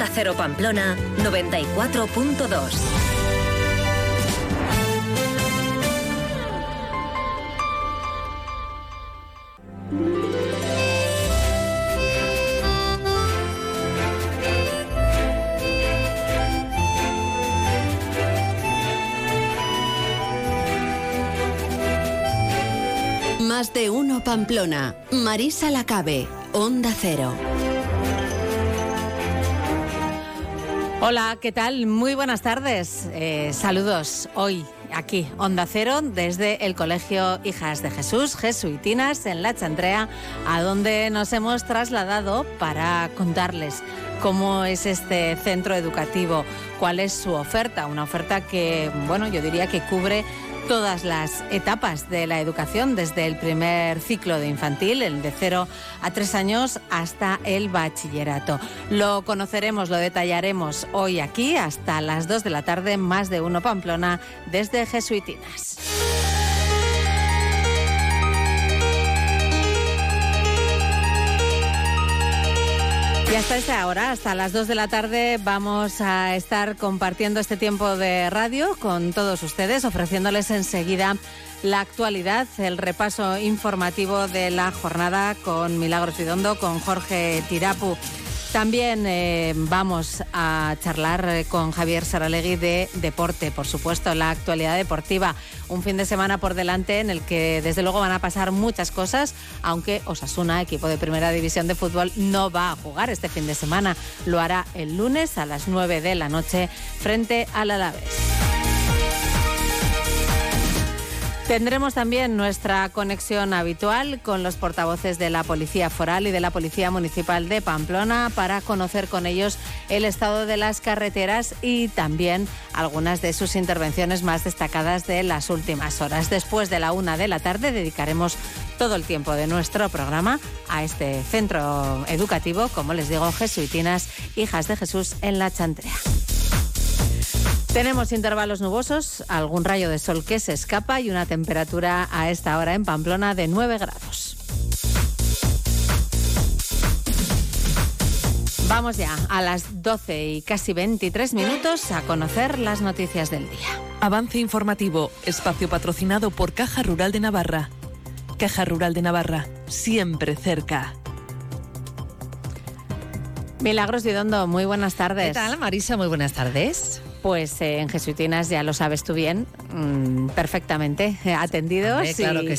Onda Cero Pamplona 94.2. Más de uno Pamplona. Marisa Lacabe, Onda Cero. Hola, ¿qué tal? Muy buenas tardes. Eh, saludos hoy aquí, Onda Cero, desde el Colegio Hijas de Jesús, Jesuitinas, en La Chantrea, a donde nos hemos trasladado para contarles cómo es este centro educativo, cuál es su oferta, una oferta que, bueno, yo diría que cubre todas las etapas de la educación, desde el primer ciclo de infantil, el de 0 a 3 años, hasta el bachillerato. Lo conoceremos, lo detallaremos hoy aquí hasta las 2 de la tarde, más de uno Pamplona, desde Jesuitinas. Y hasta esa hora, hasta las 2 de la tarde, vamos a estar compartiendo este tiempo de radio con todos ustedes, ofreciéndoles enseguida la actualidad, el repaso informativo de la jornada con Milagros Vidondo, con Jorge Tirapu. También eh, vamos a charlar eh, con Javier Saralegui de deporte, por supuesto, la actualidad deportiva. Un fin de semana por delante en el que desde luego van a pasar muchas cosas, aunque Osasuna, equipo de primera división de fútbol, no va a jugar este fin de semana. Lo hará el lunes a las 9 de la noche frente al Alavés. Tendremos también nuestra conexión habitual con los portavoces de la Policía Foral y de la Policía Municipal de Pamplona para conocer con ellos el estado de las carreteras y también algunas de sus intervenciones más destacadas de las últimas horas. Después de la una de la tarde dedicaremos todo el tiempo de nuestro programa a este centro educativo, como les digo, Jesuitinas, Hijas de Jesús en la Chantrea. Tenemos intervalos nubosos, algún rayo de sol que se escapa y una temperatura a esta hora en Pamplona de 9 grados. Vamos ya a las 12 y casi 23 minutos a conocer las noticias del día. Avance informativo, espacio patrocinado por Caja Rural de Navarra. Caja Rural de Navarra, siempre cerca. Milagros Vidondo, muy buenas tardes. ¿Qué tal, Marisa? Muy buenas tardes. Pues eh, en Jesuitinas ya lo sabes tú bien, mm, perfectamente eh, atendidos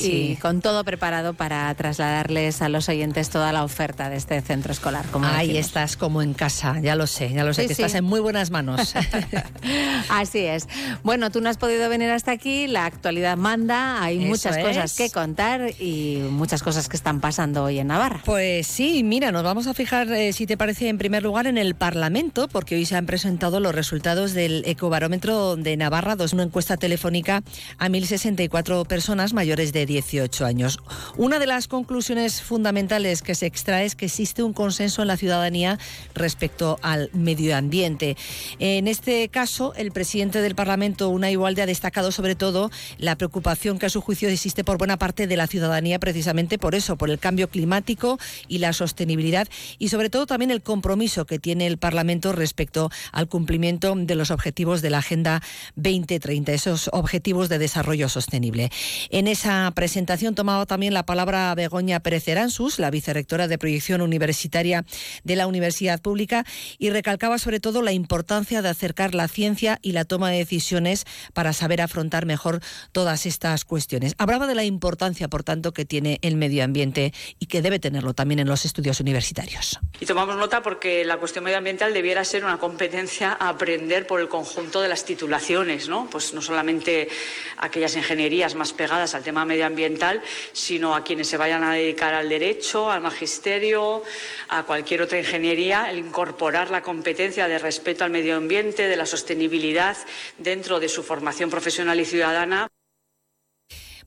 y, con todo preparado para trasladarles a los oyentes toda la oferta de este centro escolar. Como Ahí estás como en casa, ya lo sé, ya lo sé, que estás en muy buenas manos. Así es. Bueno, tú no has podido venir hasta aquí, la actualidad manda, hay muchas cosas que contar y muchas cosas que están pasando hoy en Navarra. Pues sí, mira, nos vamos a fijar, eh, si te parece, en primer lugar en el Parlamento, porque hoy se han presentado los resultados del el Ecobarómetro de Navarra, dos una encuesta telefónica a 1.064 personas mayores de 18 años. Una de las conclusiones fundamentales que se extrae es que existe un consenso en la ciudadanía respecto al medio ambiente. En este caso, el presidente del Parlamento, Una Igualde, ha destacado sobre todo la preocupación que a su juicio existe por buena parte de la ciudadanía precisamente por eso, por el cambio climático y la sostenibilidad y sobre todo también el compromiso que tiene el Parlamento respecto al cumplimiento de los objetivos objetivos de la Agenda 2030, esos objetivos de desarrollo sostenible. En esa presentación tomaba también la palabra Begoña Pérez Eransus, la vicerrectora de proyección universitaria de la Universidad Pública, y recalcaba sobre todo la importancia de acercar la ciencia y la toma de decisiones para saber afrontar mejor todas estas cuestiones. Hablaba de la importancia, por tanto, que tiene el medio ambiente y que debe tenerlo también en los estudios universitarios. Y tomamos nota porque la cuestión medioambiental debiera ser una competencia a aprender por el conjunto de las titulaciones, ¿no? Pues no solamente aquellas ingenierías más pegadas al tema medioambiental, sino a quienes se vayan a dedicar al derecho, al magisterio, a cualquier otra ingeniería, el incorporar la competencia de respeto al medio ambiente, de la sostenibilidad dentro de su formación profesional y ciudadana.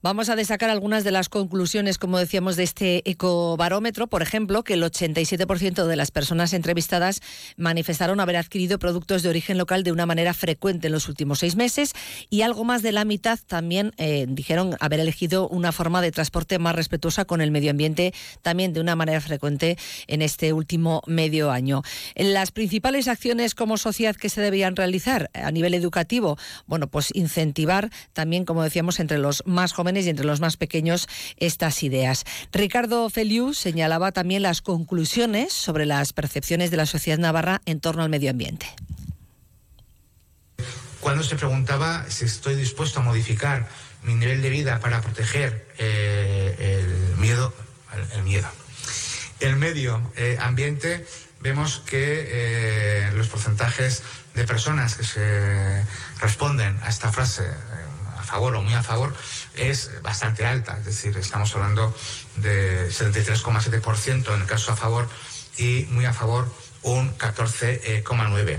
Vamos a destacar algunas de las conclusiones, como decíamos, de este ecobarómetro. Por ejemplo, que el 87% de las personas entrevistadas manifestaron haber adquirido productos de origen local de una manera frecuente en los últimos seis meses y algo más de la mitad también eh, dijeron haber elegido una forma de transporte más respetuosa con el medio ambiente también de una manera frecuente en este último medio año. Las principales acciones como sociedad que se deberían realizar a nivel educativo, bueno, pues incentivar también, como decíamos, entre los más jóvenes y entre los más pequeños estas ideas. Ricardo Feliu señalaba también las conclusiones sobre las percepciones de la sociedad navarra en torno al medio ambiente. Cuando se preguntaba si estoy dispuesto a modificar mi nivel de vida para proteger eh, el miedo, el, miedo, el medio eh, ambiente, vemos que eh, los porcentajes de personas que se responden a esta frase a favor o muy a favor es bastante alta, es decir, estamos hablando de 73,7% en el caso a favor y muy a favor un 14,9%.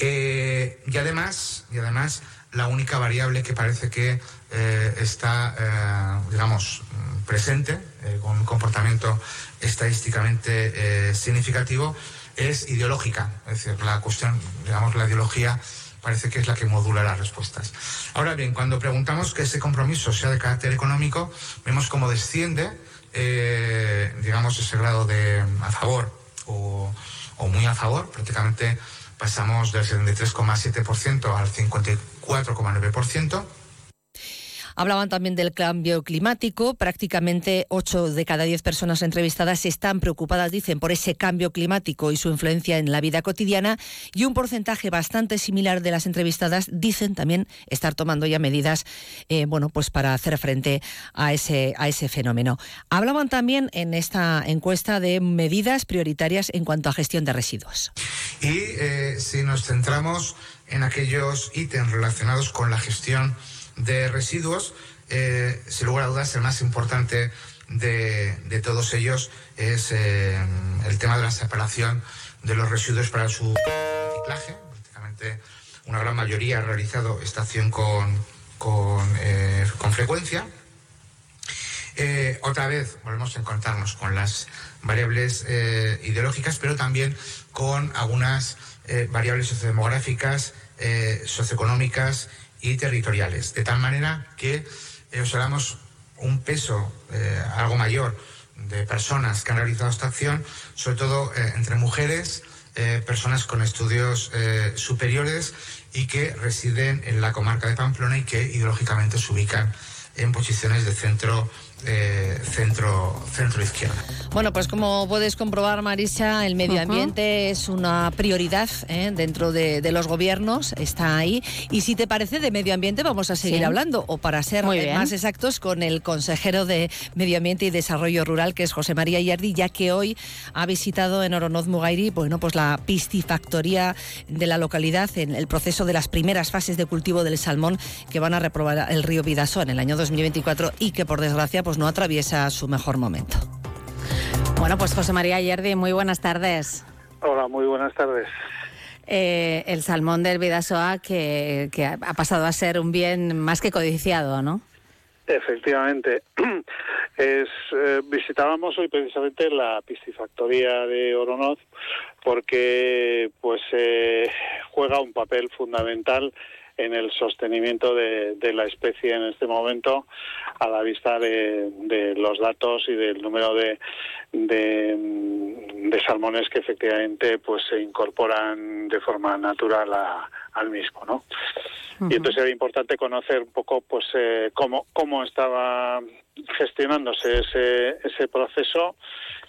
Eh, y además, y además, la única variable que parece que eh, está, eh, digamos, presente, con un comportamiento estadísticamente significativo, es ideológica. Es decir, la cuestión, digamos, la ideología parece que es la que modula las respuestas. Ahora bien, cuando preguntamos que ese compromiso sea de carácter económico, vemos cómo desciende, eh, digamos, ese grado de a favor o, o muy a favor, prácticamente pasamos del 73,7% al 54,9%. Hablaban también del cambio climático. Prácticamente 8 de cada 10 personas entrevistadas están preocupadas, dicen, por ese cambio climático y su influencia en la vida cotidiana. Y un porcentaje bastante similar de las entrevistadas dicen también estar tomando ya medidas eh, bueno, pues para hacer frente a ese, a ese fenómeno. Hablaban también en esta encuesta de medidas prioritarias en cuanto a gestión de residuos. Y eh, si nos centramos en aquellos ítems relacionados con la gestión de residuos, eh, sin lugar a dudas, el más importante de, todos ellos es eh, el tema de la separación de los residuos para su reciclaje. Prácticamente una gran mayoría ha realizado esta acción con, con, eh, frecuencia. otra vez volvemos a encontrarnos con las variables ideológicas, pero también con algunas variables sociodemográficas, socioeconómicas y territoriales, de tal manera que eh, observamos un peso eh, algo mayor de personas que han realizado esta acción, sobre todo eh, entre mujeres, personas con estudios superiores y que residen en la comarca de Pamplona y que ideológicamente se ubican en posiciones de centro eh, centro, centro izquierda. Bueno, pues como puedes comprobar, Marisa, el medio ambiente es una prioridad ¿eh? dentro de, los gobiernos, está ahí. Y si te parece de medio ambiente, vamos a seguir hablando, o para ser más exactos, con el consejero de Medio Ambiente y Desarrollo Rural, que es José María Yardi, ya que hoy ha visitado en Oronoz Mugairi, bueno, pues la piscifactoría de la localidad en el proceso de las primeras fases de cultivo del salmón que van a reprobar el río Vidaso en el año 2024 y que por desgracia pues no atraviesa su mejor momento. Bueno, pues José María Yerdi, muy buenas tardes. Hola, muy buenas tardes. Eh, el salmón del Vidasoa que, ha pasado a ser un bien más que codiciado, ¿no? Efectivamente. Es, eh, visitábamos hoy precisamente la piscifactoría de Oronoz porque pues eh, juega un papel fundamental en el sostenimiento de, la especie en este momento a la vista de, los datos y del número de, de, salmones que efectivamente pues se incorporan de forma natural al mismo, ¿no? Y entonces era importante conocer un poco pues eh, cómo, cómo estaba gestionándose ese, ese proceso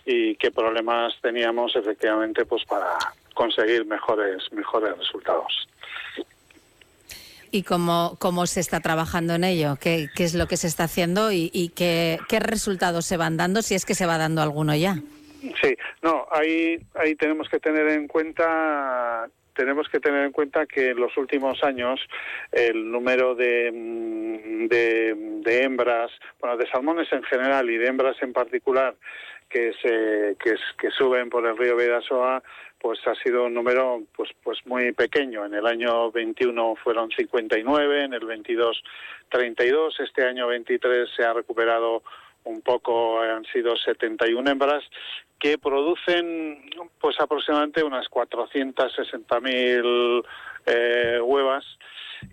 y qué problemas teníamos efectivamente pues para conseguir mejores mejores resultados y cómo, cómo se está trabajando en ello, qué, qué es lo que se está haciendo y, qué, qué, resultados se van dando, si es que se va dando alguno ya. Sí, no, ahí, ahí tenemos que tener en cuenta tenemos que tener en cuenta que en los últimos años el número de, de, de hembras, bueno, de salmones en general y de hembras en particular, que se que, que suben por el río Vidasoa pues ha sido un número pues pues muy pequeño. En el año 21 fueron 59, en el 22 32, este año 23 se ha recuperado un poco, han sido 71 hembras que producen pues aproximadamente unas 460.000 eh, huevas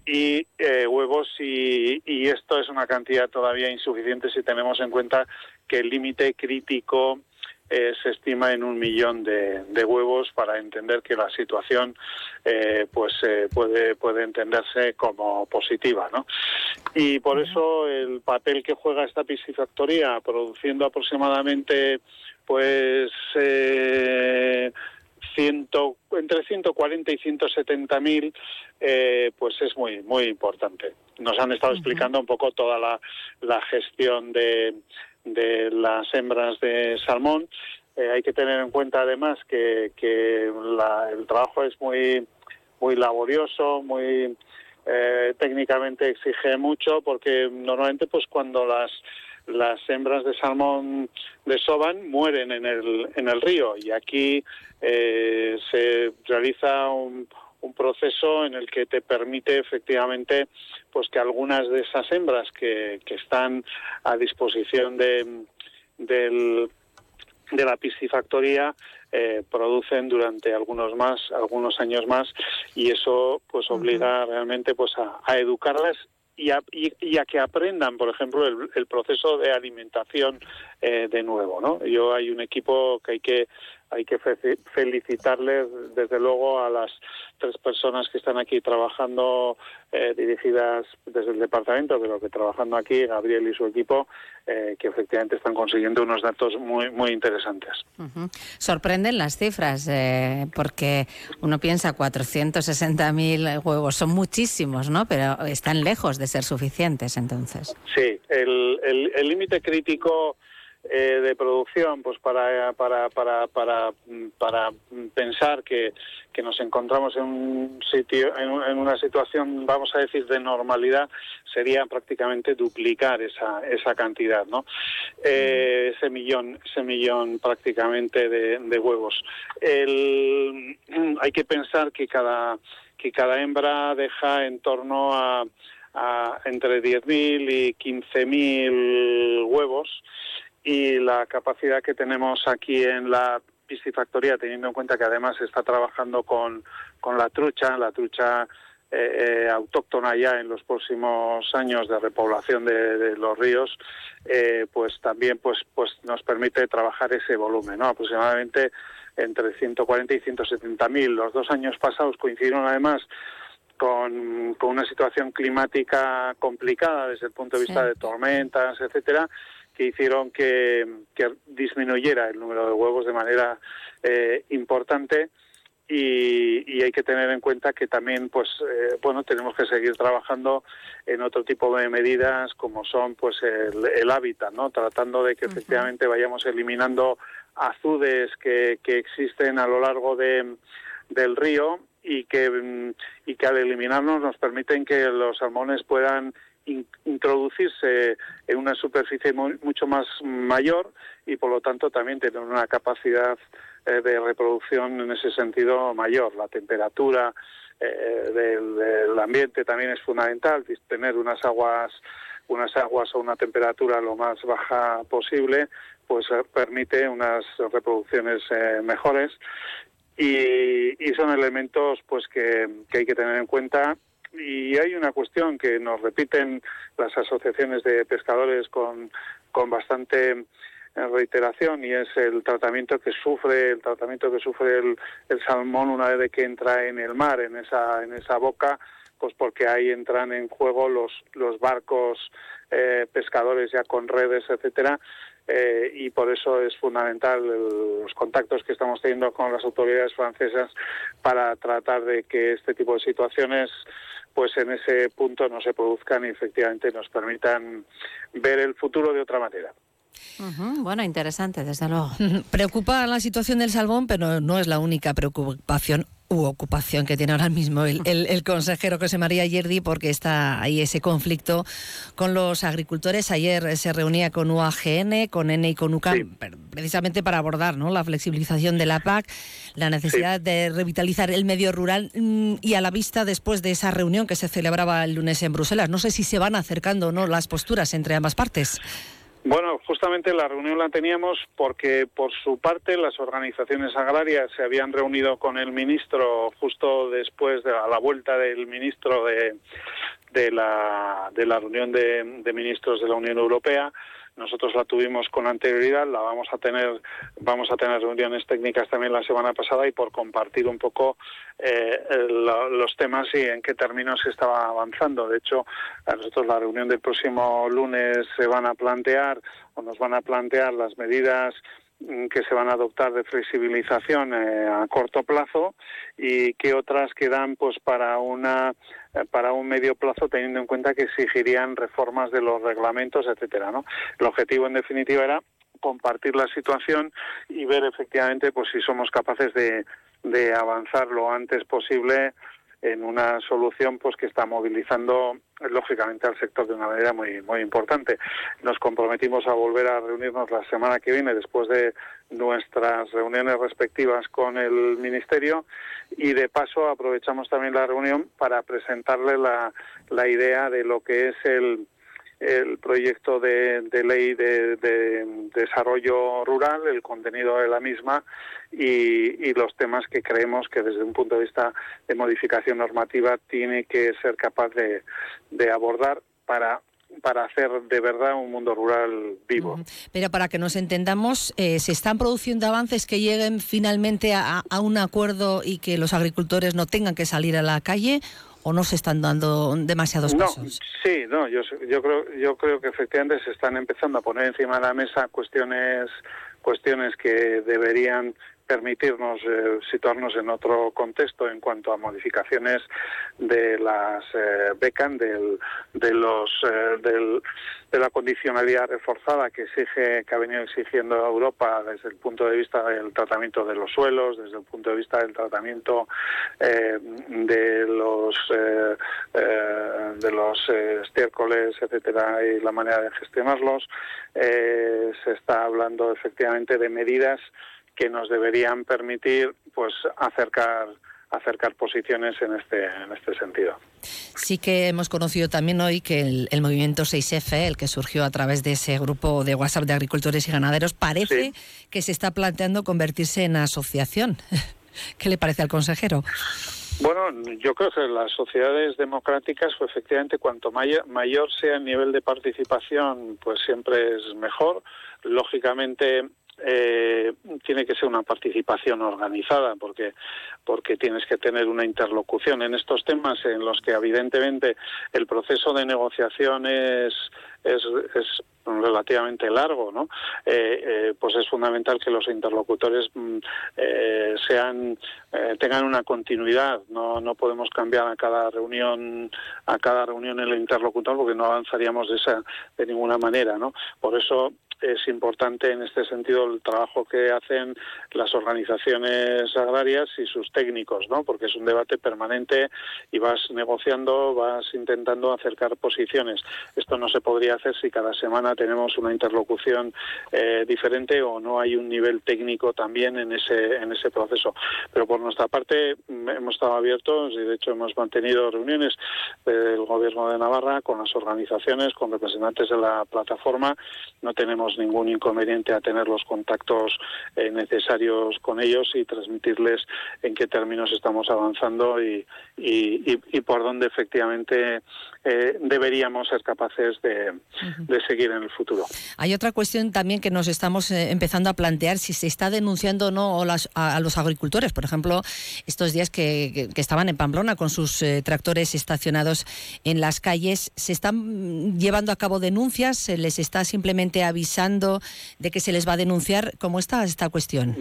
y eh, huevos y, y esto es una cantidad todavía insuficiente si tenemos en cuenta que el límite crítico eh, se estima en un millón de, huevos para entender que la situación eh, pues eh, puede puede entenderse como positiva ¿no? y por eso el papel que juega esta piscifactoría produciendo aproximadamente pues ciento, entre 140 y 170 mil, pues es muy muy importante. Nos han estado explicando un poco toda la, la gestión de, de las hembras de salmón. Eh, hay que tener en cuenta además que, que el trabajo es muy, muy laborioso, muy eh, técnicamente exige mucho porque normalmente pues cuando las las hembras de salmón desoban mueren en el, en el río y aquí eh, se realiza un, un proceso en el que te permite efectivamente pues que algunas de esas hembras que, que están a disposición de, del, de la piscifactoría eh, producen durante algunos más algunos años más y eso pues obliga realmente pues a, a educarlas y a, y, a, que aprendan, por ejemplo, el, el proceso de alimentación eh, de nuevo, ¿no? Yo hay un equipo que hay que hay que felicitarles desde luego a las tres personas que están aquí trabajando eh, dirigidas desde el departamento, pero que trabajando aquí, Gabriel y su equipo, eh, que efectivamente están consiguiendo unos datos muy muy interesantes. Sorprenden las cifras, eh, porque uno piensa 460.000 huevos, son muchísimos, ¿no? Pero están lejos de ser suficientes entonces. Sí, el límite crítico eh, de producción, pues para, para, para, para, para pensar que, que nos encontramos en un sitio, en, una situación, vamos a decir, de normalidad, sería prácticamente duplicar esa, esa cantidad, ¿no? Eh, ese millón, ese millón prácticamente de, de huevos. El, hay que pensar que cada, que cada hembra deja en torno a, a entre 10.000 y 15.000 huevos y la capacidad que tenemos aquí en la piscifactoría, teniendo en cuenta que además se está trabajando con, con la trucha, la trucha eh, eh, autóctona ya en los próximos años de repoblación de, los ríos, eh, pues también pues, pues nos permite trabajar ese volumen, ¿no? aproximadamente entre 140 y 170 mil. Los dos años pasados coincidieron además con, con, una situación climática complicada desde el punto de vista de tormentas, etcétera, que hicieron que, disminuyera el número de huevos de manera eh, importante. Y, hay que tener en cuenta que también pues eh, bueno tenemos que seguir trabajando en otro tipo de medidas como son pues el, hábitat no tratando de que efectivamente vayamos eliminando azudes que, que existen a lo largo de, del río y que mm, y que al eliminarlos nos permiten que los salmones puedan introducirse en una superficie mucho más mayor y por lo tanto también tener una capacidad eh, de reproducción en ese sentido mayor. La temperatura eh, del, ambiente también es fundamental, tener unas aguas unas aguas a una temperatura lo más baja posible, pues eh, permite unas reproducciones mejores y, son elementos pues que hay que tener en cuenta y hay una cuestión que nos repiten las asociaciones de pescadores con, con bastante eh, reiteración y es el tratamiento que sufre el tratamiento que sufre el, salmón una vez que entra en el mar en esa en esa boca pues porque ahí entran en juego los los barcos eh, pescadores ya con redes etcétera eh, y por eso es fundamental los contactos que estamos teniendo con las autoridades francesas para tratar de que este tipo de situaciones pues en ese punto no se produzcan y efectivamente nos permitan ver el futuro de otra manera. Bueno, interesante, desde luego. Preocupa la situación del salmón, pero no es la única preocupación u ocupación que tiene ahora mismo el, el, consejero José María Yerdi, porque está ahí ese conflicto con los agricultores. Ayer se reunía con UAGN, con N y con UCAM, precisamente para abordar ¿no? la flexibilización de la PAC, la necesidad de revitalizar el medio rural mm, y a la vista después de esa reunión que se celebraba el lunes en Bruselas. No sé si se van acercando o no las posturas entre ambas partes. Bueno, justamente la reunión la teníamos porque por su parte las organizaciones agrarias se habían reunido con el ministro justo después de la vuelta del ministro de, de, la, reunión de ministros de la Unión Europea nosotros la tuvimos con anterioridad, la vamos a tener, vamos a tener reuniones técnicas también la semana pasada y por compartir un poco eh, los temas y en qué términos se estaba avanzando. De hecho, a nosotros la reunión del próximo lunes se van a plantear o nos van a plantear las medidas Mm, que se van a adoptar de flexibilización eh, a corto plazo y que otras quedan pues para una para un medio plazo teniendo en cuenta que exigirían reformas de los reglamentos etcétera no el objetivo en definitiva era compartir la situación y ver efectivamente pues si somos capaces de, de avanzar lo antes posible en una solución pues que está movilizando lógicamente al sector de una manera muy muy importante. Nos comprometimos a volver a reunirnos la semana que viene después de nuestras reuniones respectivas con el ministerio y de paso aprovechamos también la reunión para presentarle la, la idea de lo que es el el proyecto de, ley de, desarrollo rural, el contenido de la misma y, los temas que creemos que desde un punto de vista de modificación normativa tiene que ser capaz de, abordar para para hacer de verdad un mundo rural vivo. Pero para que nos entendamos, eh, ¿se están produciendo avances que lleguen finalmente a, un acuerdo y que los agricultores no tengan que salir a la calle? O no se están dando demasiados pasos? sí, no, yo, yo creo yo creo que efectivamente se están empezando a poner encima de la mesa cuestiones cuestiones que deberían permitirnos eh, situarnos en otro contexto en cuanto a modificaciones de las eh, becas, del, de los eh, de la condicionalidad reforzada que exige que ha venido exigiendo Europa desde el punto de vista del tratamiento de los suelos, desde el punto de vista del tratamiento eh, de los de los estiércoles, etcétera, y la manera de gestionarlos. se está hablando efectivamente de medidas que nos deberían permitir pues acercar acercar posiciones en este en este sentido. Sí que hemos conocido también hoy que el, movimiento 6F, el que surgió a través de ese grupo de WhatsApp de agricultores y ganaderos, parece que se está planteando convertirse en asociación. ¿Qué le parece al consejero? Bueno, yo creo que las sociedades democráticas, pues efectivamente, cuanto mayor, mayor sea el nivel de participación, pues siempre es mejor. Lógicamente, eh, tiene que ser una participación organizada porque porque tienes que tener una interlocución en estos temas en los que evidentemente el proceso de negociación es es, relativamente largo, ¿no? Eh, eh, pues es fundamental que los interlocutores mm, sean tengan una continuidad. No, no podemos cambiar a cada reunión a cada reunión el interlocutor porque no avanzaríamos de esa de ninguna manera, ¿no? Por eso es importante en este sentido el trabajo que hacen las organizaciones agrarias y sus técnicos, ¿no? Porque es un debate permanente y vas negociando, vas intentando acercar posiciones. Esto no se podría hacer si cada semana tenemos una interlocución eh, diferente o no hay un nivel técnico también en ese en ese proceso. Pero por nuestra parte mm, hemos estado abiertos y de hecho hemos mantenido reuniones del Gobierno de Navarra con las organizaciones, con representantes de la plataforma. No tenemos ningún inconveniente a tener los contactos eh, necesarios con ellos y transmitirles en qué términos estamos avanzando y, y, por dónde efectivamente eh, deberíamos ser capaces de, seguir en el futuro. Hay otra cuestión también que nos estamos eh, empezando a plantear, si se está denunciando o no a, los agricultores. Por ejemplo, estos días que, estaban en Pamplona con sus tractores estacionados en las calles, ¿se están llevando a cabo denuncias? ¿Se les está simplemente avisando? De que se les va a denunciar? ¿Cómo está esta cuestión?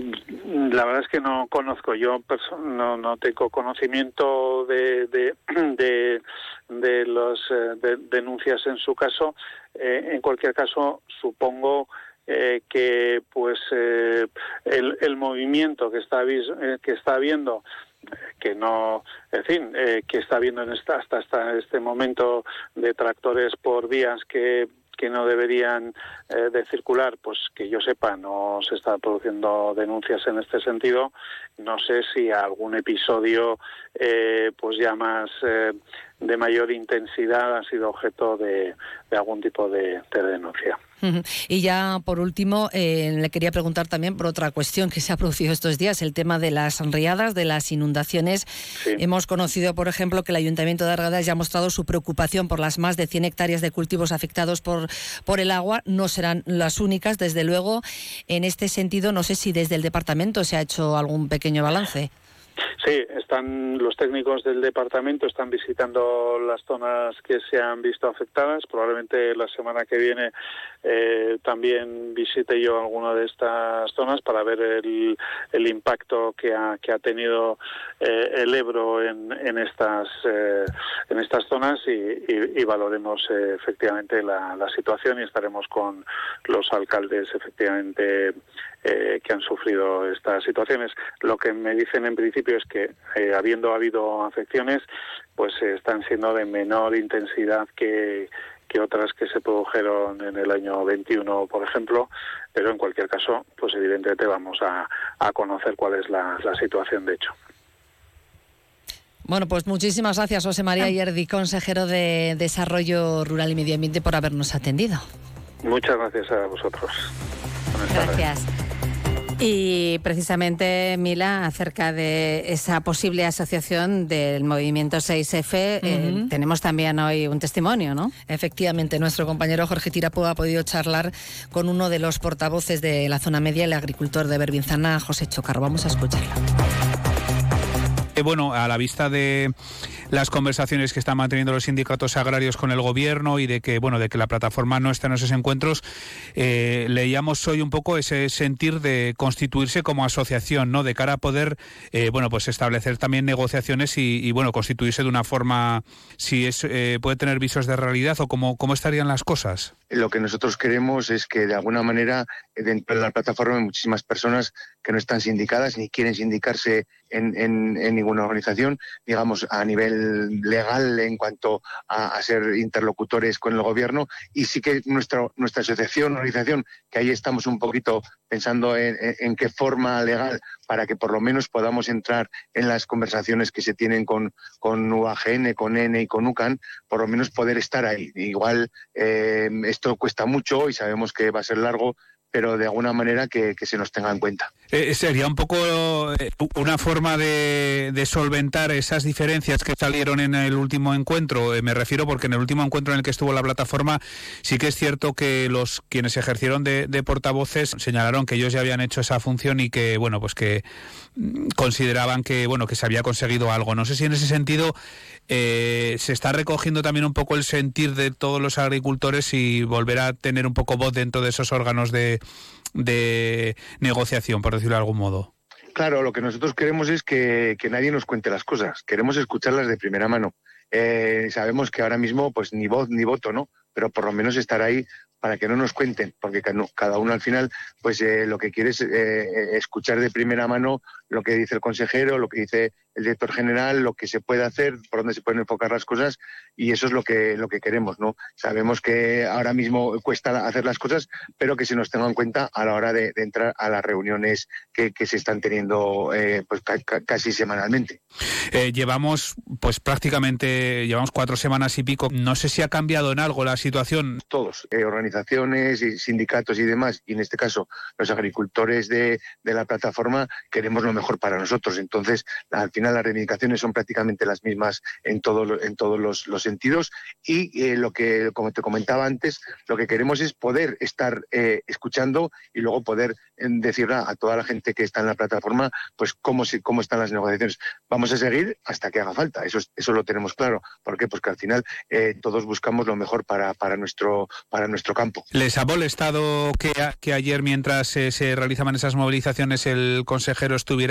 La verdad es que no conozco, yo no, no tengo conocimiento de, de, de, los, eh, denuncias en su caso. Eh, en cualquier caso, supongo eh, que pues el, el, movimiento que está que está habiendo que no, en fin, eh, que está habiendo en esta, hasta, hasta este momento de tractores por vías que que no deberían eh, de circular, pues que yo sepa, no se están produciendo denuncias en este sentido. No sé si algún episodio, eh, pues ya más eh, de mayor intensidad ha sido objeto de, algún tipo de denuncia. Y ya por último, eh, le quería preguntar también por otra cuestión que se ha producido estos días, el tema de las riadas, de las inundaciones. Hemos conocido, por ejemplo, que el Ayuntamiento de Argadas ya ha mostrado su preocupación por las más de 100 hectáreas de cultivos afectados por, por el agua. No serán las únicas, desde luego. En este sentido, no sé si desde el departamento se ha hecho algún pequeño balance. Sí, están los técnicos del departamento están visitando las zonas que se han visto afectadas. Probablemente la semana que viene eh, también visite yo alguna de estas zonas para ver el, el impacto que ha, que ha tenido eh, el Ebro en, en estas eh, en estas zonas y, y, valoremos efectivamente la, la situación y estaremos con los alcaldes efectivamente eh, que han sufrido estas situaciones. Lo que me dicen en principio es que, eh, habiendo habido afecciones, pues están siendo de menor intensidad que, que otras que se produjeron en el año 21, por ejemplo, pero en cualquier caso, pues evidentemente vamos a, a conocer cuál es la, la situación de hecho. Bueno, pues muchísimas gracias, José María Yerdi, consejero de Desarrollo Rural y Medio Ambiente, por habernos atendido. Muchas gracias a vosotros. Gracias. Y precisamente, Mila, acerca de esa posible asociación del movimiento 6F, eh, tenemos también hoy un testimonio, ¿no? Efectivamente, nuestro compañero Jorge Tirapo ha podido charlar con uno de los portavoces de la zona media, el agricultor de Berbinzana, José Chocarro. Vamos a escucharlo. Eh, bueno, a la vista de las conversaciones que están manteniendo los sindicatos agrarios con el gobierno y de que bueno de que la plataforma no está en esos encuentros eh, leíamos hoy un poco ese sentir de constituirse como asociación no de cara a poder eh, bueno pues establecer también negociaciones y, bueno constituirse de una forma si es eh, puede tener visos de realidad o cómo cómo estarían las cosas. Lo que nosotros queremos es que de alguna manera dentro de la plataforma hay muchísimas personas que no están sindicadas ni quieren sindicarse en, en ninguna organización digamos a nivel legal en cuanto a, ser interlocutores con el gobierno y sí que nuestra, nuestra asociación, organización, que ahí estamos un poquito pensando en, qué forma legal para que por lo menos podamos entrar en las conversaciones que se tienen con, con UAGN, con N y con UCAN, por lo menos poder estar ahí. Igual eh, esto cuesta mucho y sabemos que va a ser largo, pero de alguna manera que, se nos tenga en cuenta. Eh, sería un poco eh, una forma de, solventar esas diferencias que salieron en el último encuentro. Eh, me refiero porque en el último encuentro en el que estuvo la plataforma sí que es cierto que los quienes ejercieron de, de portavoces señalaron que ellos ya habían hecho esa función y que bueno pues que mm, consideraban que bueno que se había conseguido algo. No sé si en ese sentido se está recogiendo también un poco el sentir de todos los agricultores y volver a tener un poco voz dentro de esos órganos de, de negociación, por decirlo de algún modo. Claro, lo que nosotros queremos es que, nadie nos cuente las cosas, queremos escucharlas de primera mano. Eh, sabemos que ahora mismo pues ni voz ni voto, ¿no? Pero por lo menos estar ahí para que no nos cuenten, porque cada uno al final pues eh, lo que quiere es eh, escuchar de primera mano lo que dice el consejero, lo que dice el director general, lo que se puede hacer, por dónde se pueden enfocar las cosas y eso es lo que lo que queremos, ¿no? Sabemos que ahora mismo cuesta hacer las cosas, pero que se nos tenga en cuenta a la hora de, entrar a las reuniones que, se están teniendo eh, pues casi semanalmente. Eh, llevamos pues prácticamente llevamos cuatro semanas y pico. No sé si ha cambiado en algo la situación. Todos, eh, organizaciones y sindicatos y demás, y en este caso los agricultores de, de la plataforma queremos lo mejor para nosotros. Entonces, al final las reivindicaciones son prácticamente las mismas en, todo, en todos los, sentidos y eh, lo que, como te comentaba antes, lo que queremos es poder estar eh, escuchando y luego poder eh, decirle a toda la gente que está en la plataforma pues cómo, cómo están las negociaciones. Vamos a seguir hasta que haga falta, eso, eso lo tenemos claro. ¿Por qué? Pues que al final todos buscamos lo mejor para, para, nuestro, para nuestro campo. ¿Les ha molestado que, que ayer, mientras se realizaban esas movilizaciones, el consejero estuviera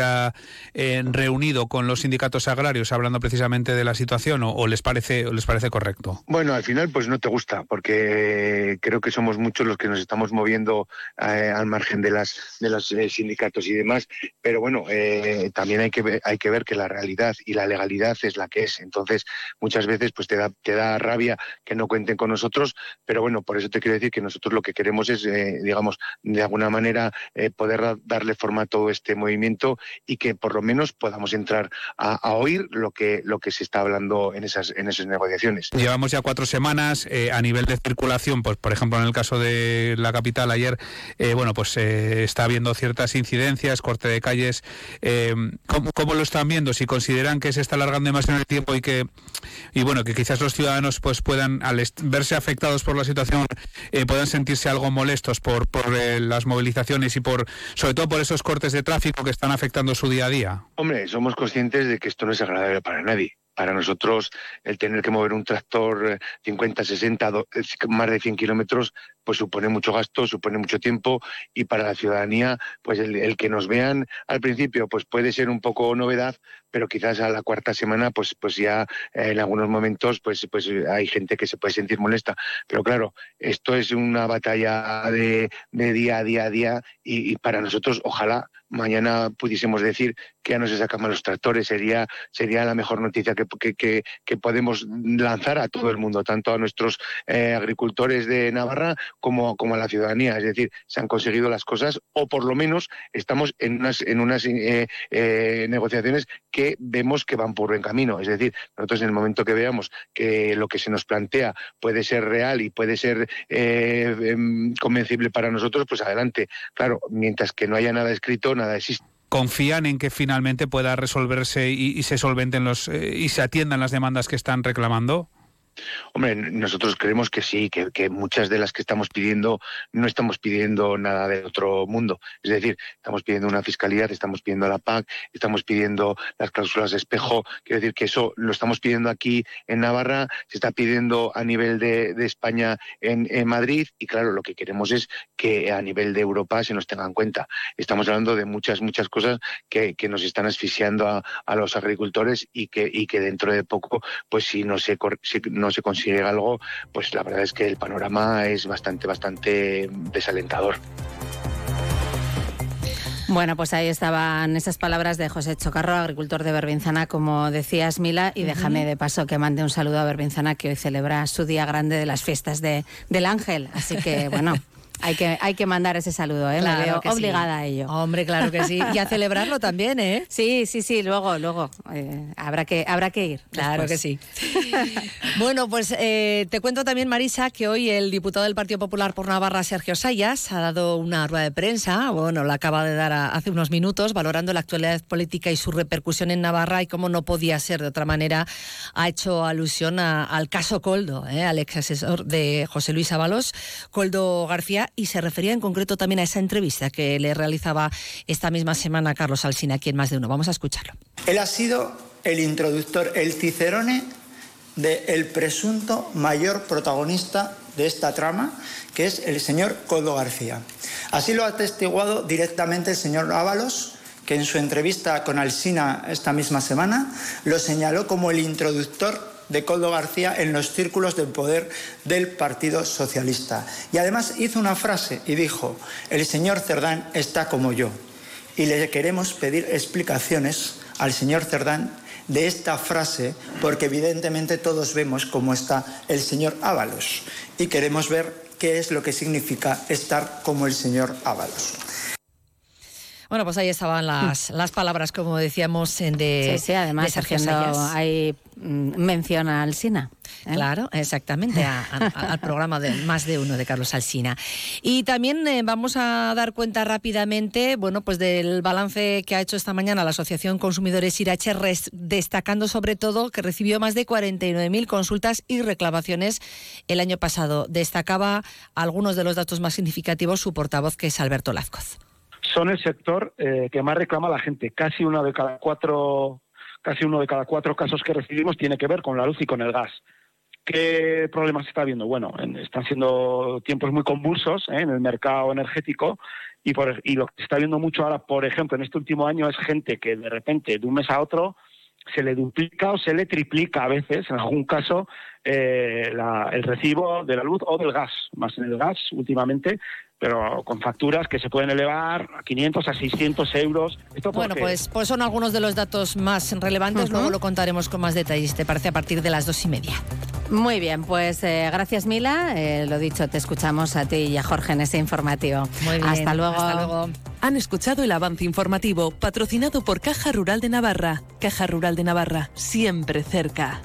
eh, reunido con los sindicatos agrarios hablando precisamente de la situación o, les parece les parece correcto? Bueno, al final pues no te gusta porque creo que somos muchos los que nos estamos moviendo eh, al margen de las de los eh, sindicatos y demás, pero bueno, también hay que ver, hay que ver que la realidad y la legalidad es la que es. Entonces, muchas veces pues te da te da rabia que no cuenten con nosotros, pero bueno, por eso te quiero decir que nosotros lo que queremos es digamos de alguna manera poder darle forma a todo este movimiento y que por lo menos podamos entrar a, oír lo que, lo que se está hablando en esas, en esas negociaciones. Llevamos ya cuatro semanas eh, a nivel de circulación, pues por ejemplo en el caso de la capital ayer, eh, bueno, pues eh, está habiendo ciertas incidencias, corte de calles. ¿cómo, ¿cómo, lo están viendo? Si consideran que se está alargando demasiado el tiempo y que, y bueno, que quizás los ciudadanos pues puedan, al verse afectados por la situación, puedan sentirse algo molestos por, por las movilizaciones y por, sobre todo por esos cortes de tráfico que están afectando su día a día. Hombre, somos conscientes de que esto no es agradable para nadie. Para nosotros, el tener que mover un tractor 50, 60, más de 100 kilómetros, pues supone mucho gasto, supone mucho tiempo y para la ciudadanía, pues el, que nos vean al principio, pues puede ser un poco novedad, pero quizás a la cuarta semana, pues, pues ya en algunos momentos, pues, pues hay gente que se puede sentir molesta. Pero claro, esto es una batalla de, día a día a día y para nosotros, ojalá mañana pudiésemos decir que ya no se sacan los tractores, sería, sería la mejor noticia que, que, que, podemos lanzar a todo el mundo, tanto a nuestros eh, agricultores de Navarra como, como a la ciudadanía. Es decir, se han conseguido las cosas o por lo menos estamos en unas, en unas eh, eh, negociaciones que vemos que van por buen camino. Es decir, nosotros en el momento que veamos que lo que se nos plantea puede ser real y puede ser em, convencible para nosotros, pues adelante. Claro, mientras que no haya nada escrito, nada existe confían en que finalmente pueda resolverse y, se solventen los eh, y se atiendan las demandas que están reclamando? Hombre, nosotros creemos que sí, que, muchas de las que estamos pidiendo no estamos pidiendo nada de otro mundo. Es decir, estamos pidiendo una fiscalidad, estamos pidiendo la PAC, estamos pidiendo las cláusulas de espejo. Quiero decir que eso lo estamos pidiendo aquí en Navarra, se está pidiendo a nivel de, España en, Madrid y claro, lo que queremos es que a nivel de Europa se nos tenga en cuenta. Estamos hablando de muchas, muchas cosas que, nos están asfixiando a, los agricultores y que, y que dentro de poco, pues si no se, si no se consigue algo, pues la verdad es que el panorama es bastante, bastante desalentador. Bueno, pues ahí estaban esas palabras de José Chocarro, agricultor de Berbinzana, como decías, Mila, y déjame de paso que mande un saludo a Berbinzana, que hoy celebra su día grande de las fiestas de, del Ángel. Así que, bueno, Hay que, hay que mandar ese saludo, ¿eh? Me veo obligada a ello. Hombre, claro que sí. Y a celebrarlo también, ¿eh? Sí, sí, sí, luego, luego. Eh, habrá, que, habrá que ir. Claro que sí. bueno, pues eh, te cuento también, Marisa, que hoy el diputado del Partido Popular por Navarra, Sergio Sayas, ha dado una rueda de prensa, bueno, la acaba de dar hace unos minutos, valorando la actualidad política y su repercusión en Navarra y cómo no podía ser de otra manera, ha hecho alusión al caso Coldo, ¿eh? al ex asesor de José Luis Ábalos, Coldo García, y se refería en concreto también a esa entrevista que le realizaba esta misma semana Carlos Alsina aquí en Más de Uno. Vamos a escucharlo. Él ha sido el introductor, el cicerone del presunto mayor protagonista de esta trama, que es el señor Coldo García. Así lo ha atestiguado directamente el señor Ábalos, que en su entrevista con Alsina esta misma semana lo señaló como el introductor de Coldo García en los círculos del poder del Partido Socialista. Y además hizo una frase y dijo, el señor Cerdán está como yo. Y le queremos pedir explicaciones al señor Cerdán de esta frase, porque evidentemente todos vemos cómo está el señor Ábalos y queremos ver qué es lo que significa estar como el señor Ábalos. Bueno, pues ahí estaban las, las palabras, como decíamos, de, sí, sí, además, de Sergio Hay mm, menciona al Sina. ¿eh? Claro, exactamente, al programa de Más de Uno de Carlos Alsina. Y también eh, vamos a dar cuenta rápidamente, bueno, pues del balance que ha hecho esta mañana la Asociación Consumidores Irache, destacando sobre todo que recibió más de 49.000 consultas y reclamaciones el año pasado. Destacaba algunos de los datos más significativos su portavoz, que es Alberto Lazcoz son el sector eh, que más reclama la gente. Casi uno de cada cuatro, casi uno de cada cuatro casos que recibimos tiene que ver con la luz y con el gas. ¿Qué problemas está habiendo? Bueno, están siendo tiempos muy convulsos ¿eh? en el mercado energético y, por, y lo que se está viendo mucho ahora, por ejemplo, en este último año es gente que de repente, de un mes a otro, se le duplica o se le triplica a veces, en algún caso, eh, el recibo de la luz o del gas, más en el gas últimamente, pero con facturas que se pueden elevar a 500 a 600 euros. bueno, pues, pues son algunos de los datos más relevantes, luego lo contaremos con más detalles, ¿te parece? A partir de las dos y media. Muy bien, pues eh, gracias Mila. Eh, lo dicho, te escuchamos a ti y a Jorge en ese informativo. Muy bien, hasta luego. Hasta luego. Han escuchado el avance informativo patrocinado por Caja Rural de Navarra. Caja Rural de Navarra, siempre cerca.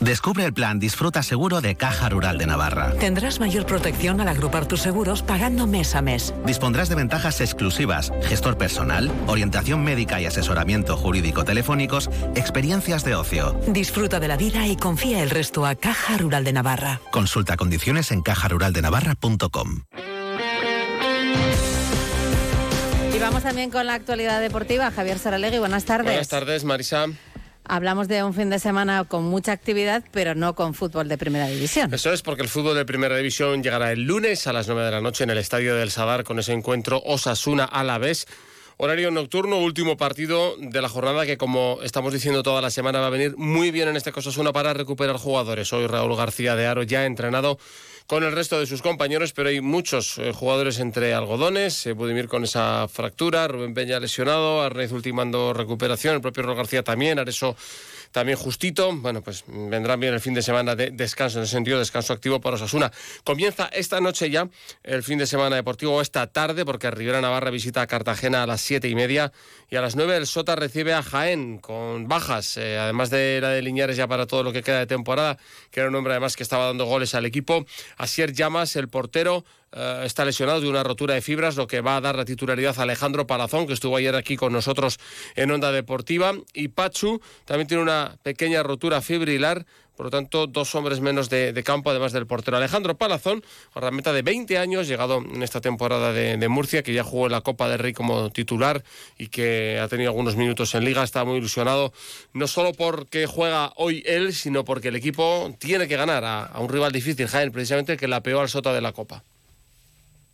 Descubre el plan Disfruta Seguro de Caja Rural de Navarra. Tendrás mayor protección al agrupar tus seguros pagando mes a mes. Dispondrás de ventajas exclusivas, gestor personal, orientación médica y asesoramiento jurídico telefónicos, experiencias de ocio. Disfruta de la vida y confía el resto a Caja Rural de Navarra. Consulta condiciones en cajaruraldenavarra.com. Y vamos también con la actualidad deportiva. Javier Saralegui, buenas tardes. Buenas tardes, Marisa. Hablamos de un fin de semana con mucha actividad, pero no con fútbol de primera división. Eso es porque el fútbol de primera división llegará el lunes a las 9 de la noche en el Estadio del Sadar con ese encuentro Osasuna-Alavés. Horario nocturno, último partido de la jornada que, como estamos diciendo toda la semana, va a venir muy bien en este caso Osasuna para recuperar jugadores. Hoy Raúl García de Aro ya entrenado con el resto de sus compañeros, pero hay muchos eh, jugadores entre algodones. Eh, Budimir con esa fractura, Rubén Peña lesionado, Arnaiz ultimando recuperación, el propio Raúl García también, Areso también justito. Bueno, pues vendrán bien el fin de semana de descanso, en ese sentido, descanso activo para Osasuna. Comienza esta noche ya el fin de semana deportivo, esta tarde, porque Rivera Navarra visita a Cartagena a las siete y media y a las nueve el Sota recibe a Jaén con bajas, eh, además de la de Liñares ya para todo lo que queda de temporada, que era un hombre además que estaba dando goles al equipo. Asier Llamas, el portero, eh, está lesionado de una rotura de fibras, lo que va a dar la titularidad a Alejandro Palazón, que estuvo ayer aquí con nosotros en Onda Deportiva. Y Pachu también tiene una pequeña rotura fibrilar, por lo tanto, dos hombres menos de, campo, además del portero Alejandro Palazón, meta de 20 años, llegado en esta temporada de, Murcia, que ya jugó en la Copa del Rey como titular y que ha tenido algunos minutos en Liga, está muy ilusionado, no solo porque juega hoy él, sino porque el equipo tiene que ganar a, un rival difícil, Jaén, precisamente, que la peor al sota de la Copa.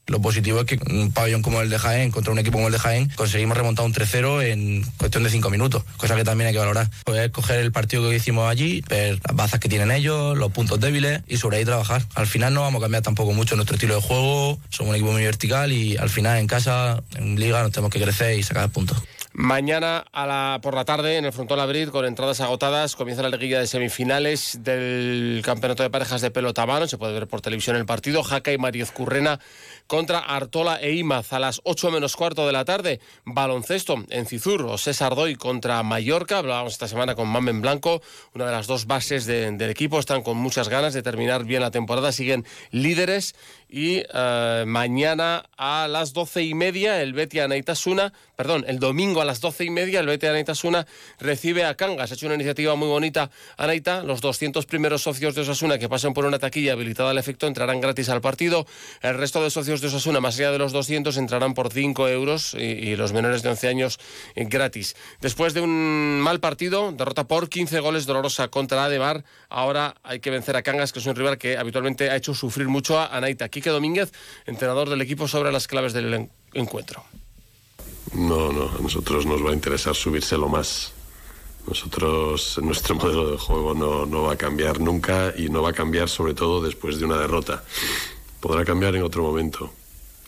Lo positivo es que un pabellón como el de Jaén, contra un equipo como el de Jaén, conseguimos remontar un 3-0 en cuestión de 5 minutos, cosa que también hay que valorar. Poder coger el partido que hicimos allí, ver las bazas que tienen ellos, los puntos débiles y sobre ahí trabajar. Al final no vamos a cambiar tampoco mucho nuestro estilo de juego, somos un equipo muy vertical y al final en casa, en liga, nos tenemos que crecer y sacar puntos. Mañana a la, por la tarde en el Frontón Abril, con entradas agotadas, comienza la liguilla de semifinales del Campeonato de Parejas de Pelota Mano. Se puede ver por televisión el partido. Jaca y Mario Currena contra Artola e Imaz a las 8 menos cuarto de la tarde. Baloncesto en Cizur César Doy contra Mallorca. Hablábamos esta semana con Mamen Blanco, una de las dos bases del equipo. Están con muchas ganas de terminar bien la temporada. Siguen líderes y eh, mañana a las doce y media el Betia Anaitasuna, perdón, el domingo a las doce y media el Betia Anaitasuna recibe a Cangas. Ha hecho una iniciativa muy bonita Anaita. Los 200 primeros socios de Osasuna que pasen por una taquilla habilitada al efecto entrarán gratis al partido. El resto de socios de Osasuna, más allá de los 200, entrarán por 5 euros y, los menores de 11 años eh, gratis. Después de un mal partido, derrota por 15 goles dolorosa contra Ademar, ahora hay que vencer a Cangas, que es un rival que habitualmente ha hecho sufrir mucho a Anaita. Quique Domínguez, entrenador del equipo, sobre las claves del encuentro. No, no, a nosotros nos va a interesar subírselo más. Nosotros, nuestro modelo de juego no, no, va a cambiar nunca y no va a cambiar sobre todo después de una derrota. Podrá cambiar en otro momento.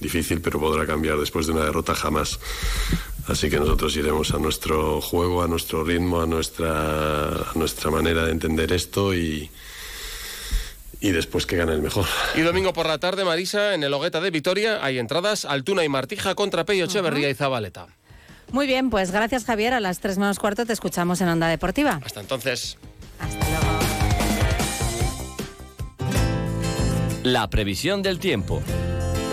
Difícil, pero podrá cambiar después de una derrota jamás. Así que nosotros iremos a nuestro juego, a nuestro ritmo, a nuestra, a nuestra manera de entender esto y, y después que gane el mejor. Y domingo por la tarde, Marisa, en el Hogueta de Vitoria, hay entradas Altuna y Martija contra Pello Echeverría y Zabaleta. Muy bien, pues gracias Javier. A las 3 menos cuarto te escuchamos en Onda Deportiva. Hasta entonces. Hasta luego. La previsión del tiempo.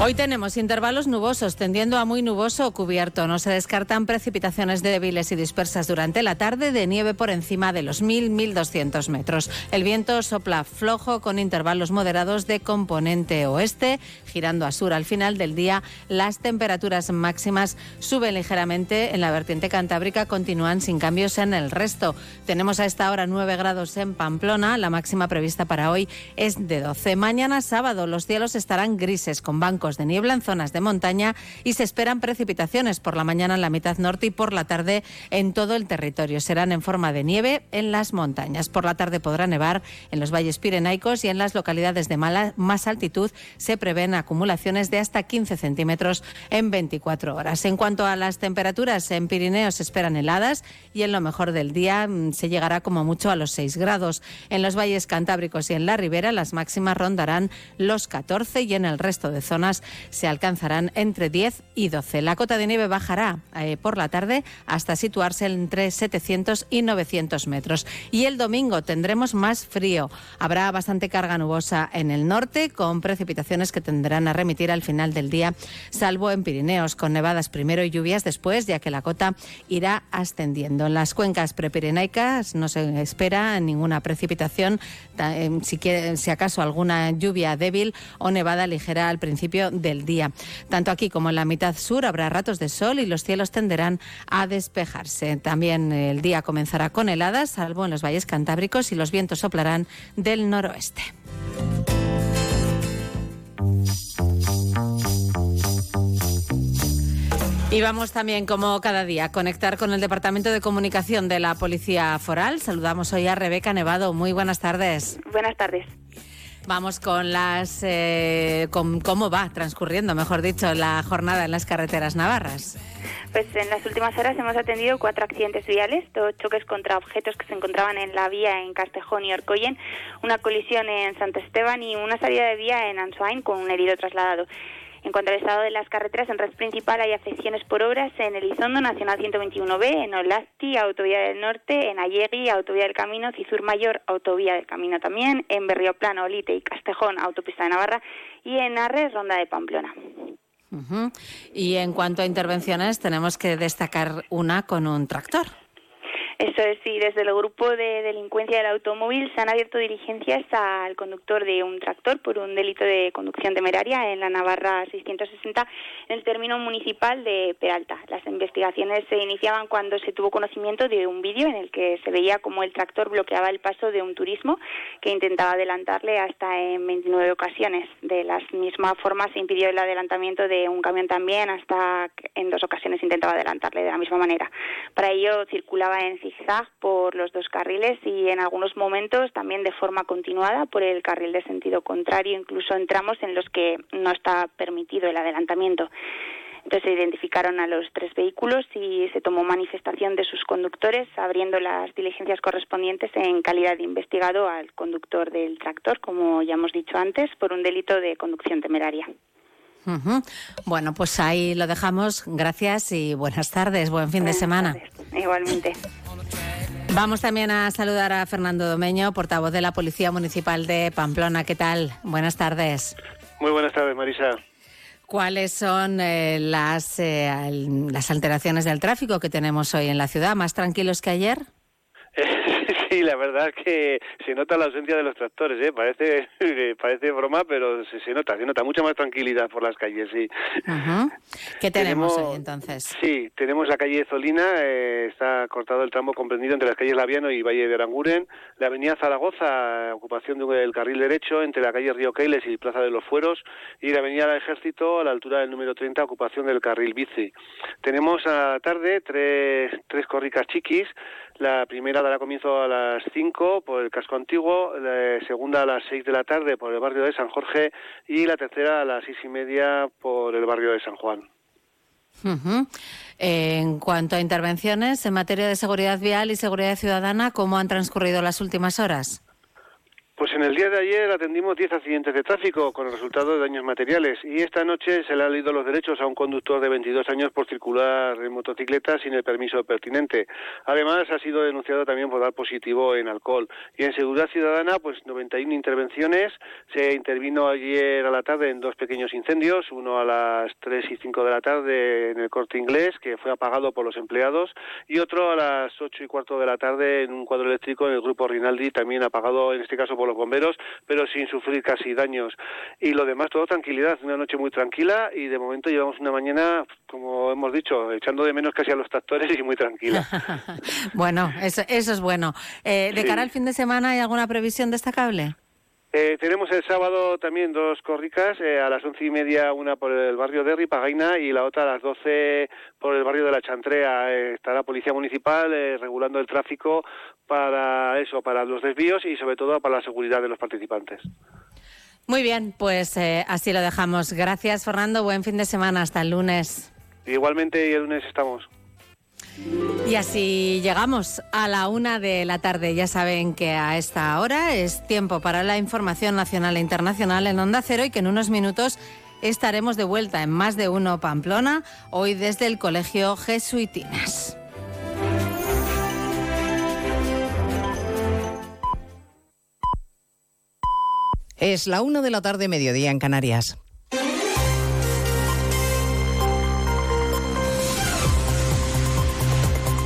Hoy tenemos intervalos nubosos, tendiendo a muy nuboso o cubierto. No se descartan precipitaciones débiles y dispersas durante la tarde de nieve por encima de los 1.000-1.200 metros. El viento sopla flojo con intervalos moderados de componente oeste, girando a sur. Al final del día, las temperaturas máximas suben ligeramente en la vertiente cantábrica, continúan sin cambios en el resto. Tenemos a esta hora 9 grados en Pamplona, la máxima prevista para hoy es de 12. Mañana sábado los cielos estarán grises con bancos de niebla en zonas de montaña y se esperan precipitaciones por la mañana en la mitad norte y por la tarde en todo el territorio. Serán en forma de nieve en las montañas. Por la tarde podrá nevar en los valles pirenaicos y en las localidades de más altitud se prevén acumulaciones de hasta 15 centímetros en 24 horas. En cuanto a las temperaturas, en Pirineos se esperan heladas y en lo mejor del día mm, se llegará como mucho a los 6 grados. En los valles cantábricos y en la ribera las máximas rondarán los 14 y en el resto de zonas se alcanzarán entre 10 y 12. La cota de nieve bajará eh, por la tarde hasta situarse entre 700 y 900 metros. Y el domingo tendremos más frío. Habrá bastante carga nubosa en el norte, con precipitaciones que tendrán a remitir al final del día, salvo en Pirineos, con nevadas primero y lluvias después, ya que la cota irá ascendiendo. En las cuencas prepirenaicas no se espera ninguna precipitación, eh, si, si acaso alguna lluvia débil o nevada ligera al principio del día. Tanto aquí como en la mitad sur habrá ratos de sol y los cielos tenderán a despejarse. También el día comenzará con heladas, salvo en los valles cantábricos, y los vientos soplarán del noroeste. Y vamos también, como cada día, a conectar con el Departamento de Comunicación de la Policía Foral. Saludamos hoy a Rebeca Nevado. Muy buenas tardes. Buenas tardes. Vamos con las eh, con cómo va transcurriendo, mejor dicho, la jornada en las carreteras navarras. Pues en las últimas horas hemos atendido cuatro accidentes viales, dos choques contra objetos que se encontraban en la vía en Castejón y Orcoyen, una colisión en Sant Esteban y una salida de vía en Ansoain con un herido trasladado. En cuanto al estado de las carreteras, en red principal hay afecciones por obras en Elizondo, Nacional 121B, en Olasti, Autovía del Norte, en Allegui, Autovía del Camino, Cizur Mayor, Autovía del Camino también, en Berrioplano, Olite y Castejón, Autopista de Navarra, y en Arres, Ronda de Pamplona. Y en cuanto a intervenciones, tenemos que destacar una con un tractor. Eso es, sí, desde el grupo de delincuencia del automóvil se han abierto diligencias al conductor de un tractor por un delito de conducción temeraria en la Navarra 660 en el término municipal de Peralta. Las investigaciones se iniciaban cuando se tuvo conocimiento de un vídeo en el que se veía como el tractor bloqueaba el paso de un turismo que intentaba adelantarle hasta en 29 ocasiones. De la misma forma se impidió el adelantamiento de un camión también hasta en dos ocasiones intentaba adelantarle de la misma manera. Para ello circulaba en zigzag por los dos carriles y en algunos momentos también de forma continuada por el carril de sentido contrario, incluso en tramos en los que no está permitido el adelantamiento. Entonces se identificaron a los tres vehículos y se tomó manifestación de sus conductores, abriendo las diligencias correspondientes en calidad de investigado al conductor del tractor, como ya hemos dicho antes, por un delito de conducción temeraria. Bueno, pues ahí lo dejamos. Gracias y buenas tardes. Buen fin de semana. Igualmente. Vamos también a saludar a Fernando Domeño, portavoz de la Policía Municipal de Pamplona. ¿Qué tal? Buenas tardes. Muy buenas tardes, Marisa. ¿Cuáles son eh, las, eh, las alteraciones del tráfico que tenemos hoy en la ciudad? ¿Más tranquilos que ayer? Sí, la verdad es que se nota la ausencia de los tractores, ¿eh? Parece, parece broma, pero se, nota, se nota mucha más tranquilidad por las calles, sí. ¿Qué tenemos, hoy entonces? Sí, tenemos la calle Zolina, eh, está cortado el tramo comprendido entre las calles Laviano y Valle de Aranguren, la avenida Zaragoza, ocupación del carril derecho entre la calle Río Keiles y Plaza de los Fueros, y la avenida del Ejército a la altura del número 30, ocupación del carril bici. Tenemos a la tarde tres, tres corricas chiquis, la primera dará comienzo a las 5 por el casco antiguo, la segunda a las 6 de la tarde por el barrio de San Jorge y la tercera a las seis y media por el barrio de San Juan. En cuanto a intervenciones en materia de seguridad vial y seguridad ciudadana, ¿cómo han transcurrido las últimas horas? Pues en el día de ayer atendimos 10 accidentes de tráfico con el resultado de daños materiales y esta noche se le han leído los derechos a un conductor de 22 años por circular en motocicleta sin el permiso pertinente. Además, ha sido denunciado también por dar positivo en alcohol. Y en seguridad ciudadana, pues 91 intervenciones. Se intervino ayer a la tarde en dos pequeños incendios, uno a las 3 y 5 de la tarde en el corte inglés, que fue apagado por los empleados, y otro a las 8 y cuarto de la tarde en un cuadro eléctrico en el grupo Rinaldi, también apagado en este caso por los bomberos, pero sin sufrir casi daños. Y lo demás, todo tranquilidad, una noche muy tranquila y de momento llevamos una mañana, como hemos dicho, echando de menos casi a los tractores y muy tranquila. bueno, eso, eso es bueno. Eh, ¿De cara al fin de semana hay alguna previsión destacable? Eh, tenemos el sábado también dos corricas, eh, a las once y media una por el barrio de Ripagaina y la otra a las doce por el barrio de la Chantrea. Eh, está la Policía Municipal regulando el tráfico para eso, para los desvíos y sobre todo para la seguridad de los participantes. Muy bien, pues así lo dejamos. Gracias, Fernando. Buen fin de semana. Hasta el lunes. Igualmente, y el lunes estamos. Y así llegamos a la una de la tarde. Ya saben que a esta hora es tiempo para la información nacional e internacional en Onda Cero y que en unos minutos estaremos de vuelta en más de uno Pamplona, hoy desde el Colegio Jesuitinas. Es la una de la tarde, mediodía en Canarias.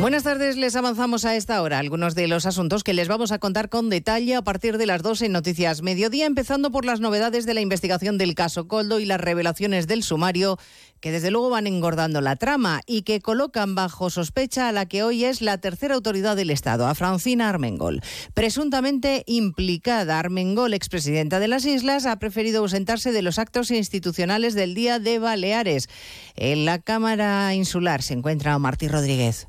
Buenas tardes, les avanzamos a esta hora algunos de los asuntos que les vamos a contar con detalle a partir de las 12 en Noticias Mediodía, empezando por las novedades de la investigación del caso Coldo y las revelaciones del sumario que desde luego van engordando la trama y que colocan bajo sospecha a la que hoy es la tercera autoridad del Estado, a Francina Armengol. Presuntamente implicada, Armengol, expresidenta de las Islas, ha preferido ausentarse de los actos institucionales del Día de Baleares. En la Cámara Insular se encuentra Martí Rodríguez.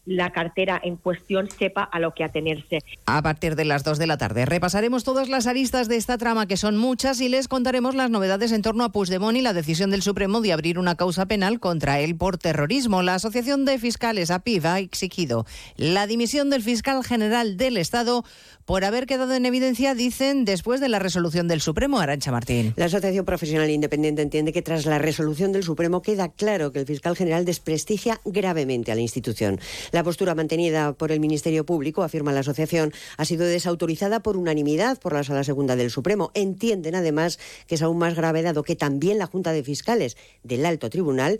la cartera en cuestión sepa a lo que atenerse. A partir de las 2 de la tarde repasaremos todas las aristas de esta trama, que son muchas, y les contaremos las novedades en torno a Puigdemont y la decisión del Supremo de abrir una causa penal contra él por terrorismo. La Asociación de Fiscales, APIV, ha exigido la dimisión del fiscal general del Estado por haber quedado en evidencia, dicen, después de la resolución del Supremo. Arancha Martín. La Asociación Profesional Independiente entiende que tras la resolución del Supremo queda claro que el fiscal general desprestigia gravemente a la institución. La postura mantenida por el Ministerio Público, afirma la asociación, ha sido desautorizada por unanimidad por la Sala Segunda del Supremo. Entienden además que es aún más grave dado que también la Junta de Fiscales del Alto Tribunal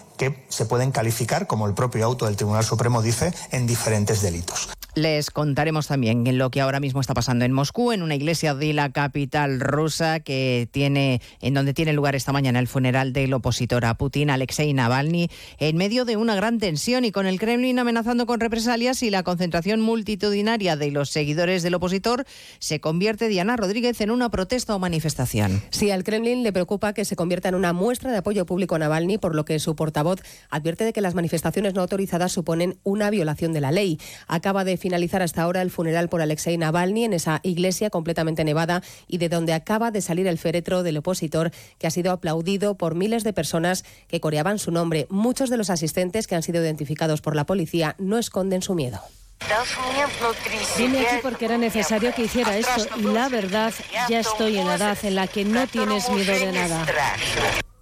que se pueden calificar, como el propio auto del Tribunal Supremo dice, en diferentes delitos. Les contaremos también en lo que ahora mismo está pasando en Moscú, en una iglesia de la capital rusa que tiene, en donde tiene lugar esta mañana el funeral del opositor a Putin, Alexei Navalny, en medio de una gran tensión y con el Kremlin amenazando con represalias y la concentración multitudinaria de los seguidores del opositor, se convierte Diana Rodríguez en una protesta o manifestación. Sí, al Kremlin le preocupa que se convierta en una muestra de apoyo público a Navalny, por lo que su portavoz advierte de que las manifestaciones no autorizadas suponen una violación de la ley. Acaba de finalizar hasta ahora el funeral por Alexei Navalny en esa iglesia completamente nevada y de donde acaba de salir el féretro del opositor que ha sido aplaudido por miles de personas que coreaban su nombre. Muchos de los asistentes que han sido identificados por la policía no esconden su miedo. Vine aquí porque era necesario que hiciera esto y la verdad, ya estoy en la edad en la que no tienes miedo de nada.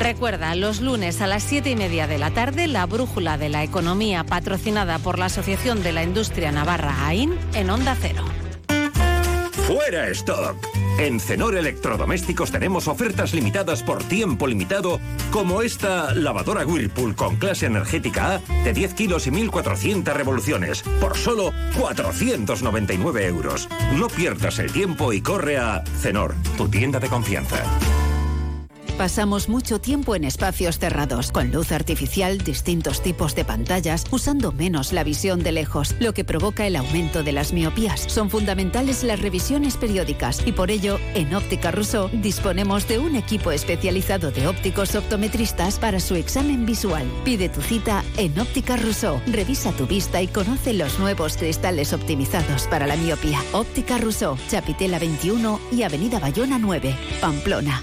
Recuerda, los lunes a las siete y media de la tarde, la Brújula de la Economía, patrocinada por la Asociación de la Industria Navarra AIN, en Onda Cero. ¡Fuera stock! En Cenor Electrodomésticos tenemos ofertas limitadas por tiempo limitado, como esta lavadora Whirlpool con clase energética A de 10 kilos y 1.400 revoluciones, por solo 499 euros. No pierdas el tiempo y corre a Cenor, tu tienda de confianza. Pasamos mucho tiempo en espacios cerrados, con luz artificial, distintos tipos de pantallas, usando menos la visión de lejos, lo que provoca el aumento de las miopías. Son fundamentales las revisiones periódicas y por ello, en Óptica Rousseau disponemos de un equipo especializado de ópticos optometristas para su examen visual. Pide tu cita en Óptica Rousseau. Revisa tu vista y conoce los nuevos cristales optimizados para la miopía. Óptica Rousseau, Chapitela 21 y Avenida Bayona 9, Pamplona.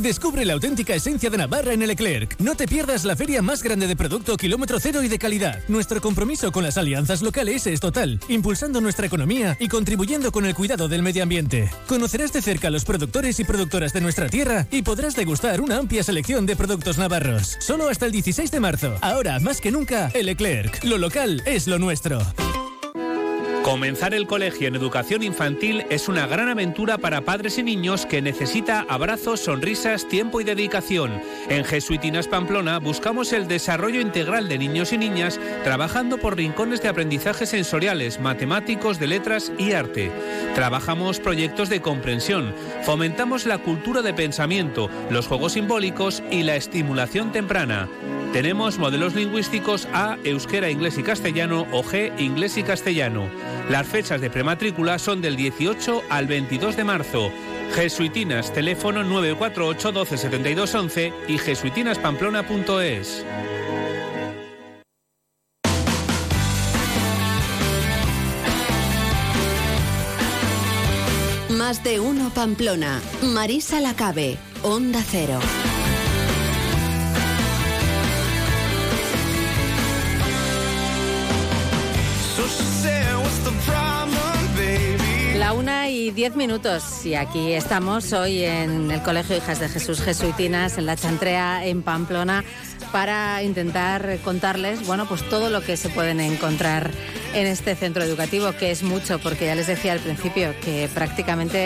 Descubre la auténtica esencia de Navarra en el. No te pierdas la feria más grande de producto kilómetro cero y de calidad. Nuestro compromiso con las alianzas locales es total, impulsando nuestra economía y contribuyendo con el cuidado del medio ambiente. Conocerás de cerca a los productores y productoras de nuestra tierra y podrás degustar una amplia selección de productos navarros. Solo hasta el 16 de marzo. Ahora, más que nunca, el Leclerc. Lo local es lo nuestro. Comenzar el colegio en educación infantil es una gran aventura para padres y niños que necesita abrazos, sonrisas, tiempo y dedicación. En Jesuitinas Pamplona buscamos el desarrollo integral de niños y niñas trabajando por rincones de aprendizaje sensoriales, matemáticos, de letras y arte. Trabajamos proyectos de comprensión, fomentamos la cultura de pensamiento, los juegos simbólicos y la estimulación temprana. Tenemos modelos lingüísticos A, euskera, inglés y castellano o G, inglés y castellano. Las fechas de prematrícula son del 18 al 22 de marzo. Jesuitinas, teléfono 948 12 72 11 y jesuitinaspamplona.es. Más de uno Pamplona. Marisa Lacabe. Onda Cero. Una y diez minutos y aquí estamos hoy en el Colegio Hijas de Jesús Jesuitinas en la Chantrea en Pamplona para intentar contarles, bueno, pues todo lo que se pueden encontrar en este centro educativo, que es mucho, porque ya les decía al principio que prácticamente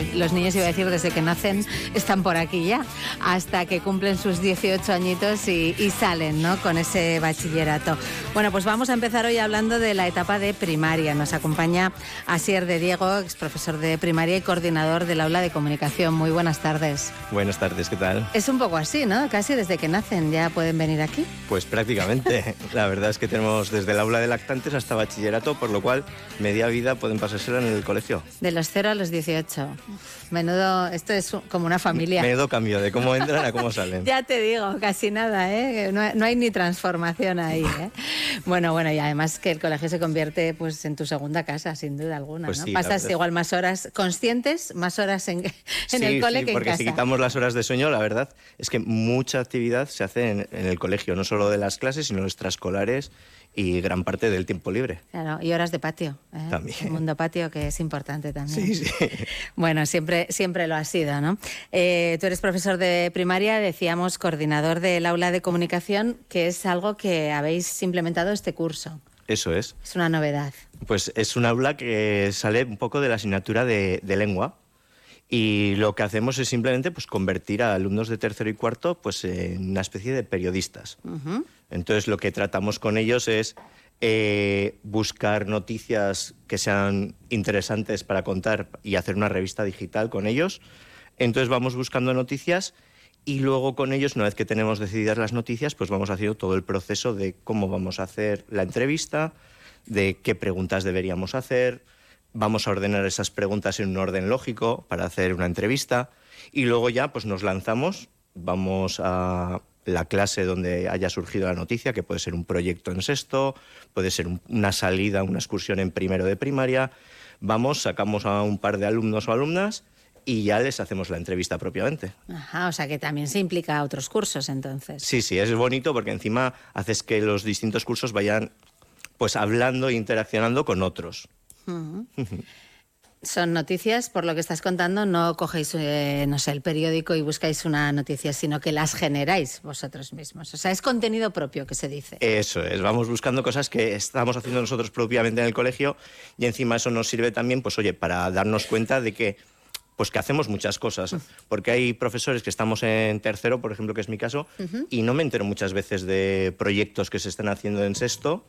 eh, los niños, iba a decir, desde que nacen están por aquí ya, hasta que cumplen sus 18 añitos y, y salen, ¿no? Con ese bachillerato. Bueno, pues vamos a empezar hoy hablando de la etapa de primaria. Nos acompaña Asier de Diego, ex profesor de primaria y coordinador del aula de comunicación. Muy buenas tardes. Buenas tardes, ¿qué tal? Es un poco así, ¿no? Casi desde que nacen ya pueden venir aquí. Pues prácticamente. La verdad es que tenemos desde el aula de lactantes hasta bachillerato, por lo cual media vida pueden pasársela en el colegio. De los 0 a los 18. Menudo, esto es como una familia. Menudo cambio de cómo entran a cómo salen. ya te digo, casi nada, ¿eh? No, no hay ni transformación ahí, ¿eh? Bueno, bueno, y además que el colegio se convierte pues en tu segunda casa, sin duda alguna, Pues ¿no? sí, Pasas igual más horas conscientes, más horas en, en Sí, el cole sí, que en porque casa. si quitamos las horas de sueño, la verdad es que mucha actividad se hace en, en el colegio, no solo de las clases, sino extraescolares y gran parte del tiempo libre. Claro, y horas de patio. ¿eh? También. El mundo patio que es importante también. Sí, sí. Bueno, siempre, siempre lo ha sido, ¿no? Eh, tú eres profesor de primaria, decíamos coordinador del aula de comunicación, que es algo que habéis implementado este curso. Eso es. Es una novedad. Pues es un aula que sale un poco de la asignatura de, de lengua y lo que hacemos es simplemente pues, convertir a alumnos de tercero y cuarto pues, en una especie de periodistas. Entonces lo que tratamos con ellos es eh, buscar noticias que sean interesantes para contar y hacer una revista digital con ellos. Entonces vamos buscando noticias y luego con ellos, una vez que tenemos decididas las noticias, pues vamos haciendo todo el proceso de cómo vamos a hacer la entrevista, de qué preguntas deberíamos hacer, vamos a ordenar esas preguntas en un orden lógico para hacer una entrevista y luego ya pues nos lanzamos, vamos a la clase donde haya surgido la noticia, que puede ser un proyecto en sexto, puede ser un- una salida, una excursión en primero de primaria, vamos, sacamos a un par de alumnos o alumnas y ya les hacemos la entrevista propiamente. Ajá, o sea que también se implica a otros cursos entonces. Sí, sí, es bonito porque encima haces que los distintos cursos vayan pues hablando e interaccionando con otros. Son noticias, por lo que estás contando, no cogéis, eh, no sé, el periódico y buscáis una noticia, sino que las generáis vosotros mismos. O sea, es contenido propio que se dice. Eso es, vamos buscando cosas que estamos haciendo nosotros propiamente en el colegio y encima eso nos sirve también, pues oye, para darnos cuenta de que pues que hacemos muchas cosas, porque hay profesores que estamos en tercero, por ejemplo, que es mi caso, y no me entero muchas veces de proyectos que se están haciendo en sexto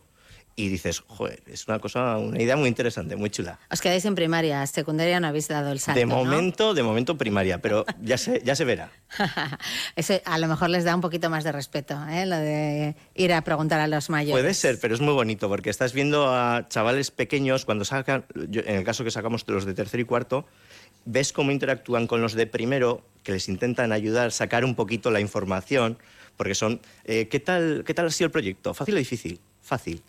y dices, joder, es una cosa, una idea muy interesante, muy chula. Os quedáis en primaria, secundaria no habéis dado el salto, de ¿no? momento, de momento primaria, pero ya se, ya se verá. Eso a lo mejor les da un poquito más de respeto, ¿eh? lo de ir a preguntar a los mayores. Puede ser, pero es muy bonito porque estás viendo a chavales pequeños cuando sacan, yo- en el caso que sacamos los de tercero y cuarto, ves cómo interactúan con los de primero, que les intentan ayudar, sacar un poquito la información, porque son, eh, ¿qué, tal, ¿qué tal ha sido el proyecto? ¿Fácil o difícil? Fácil.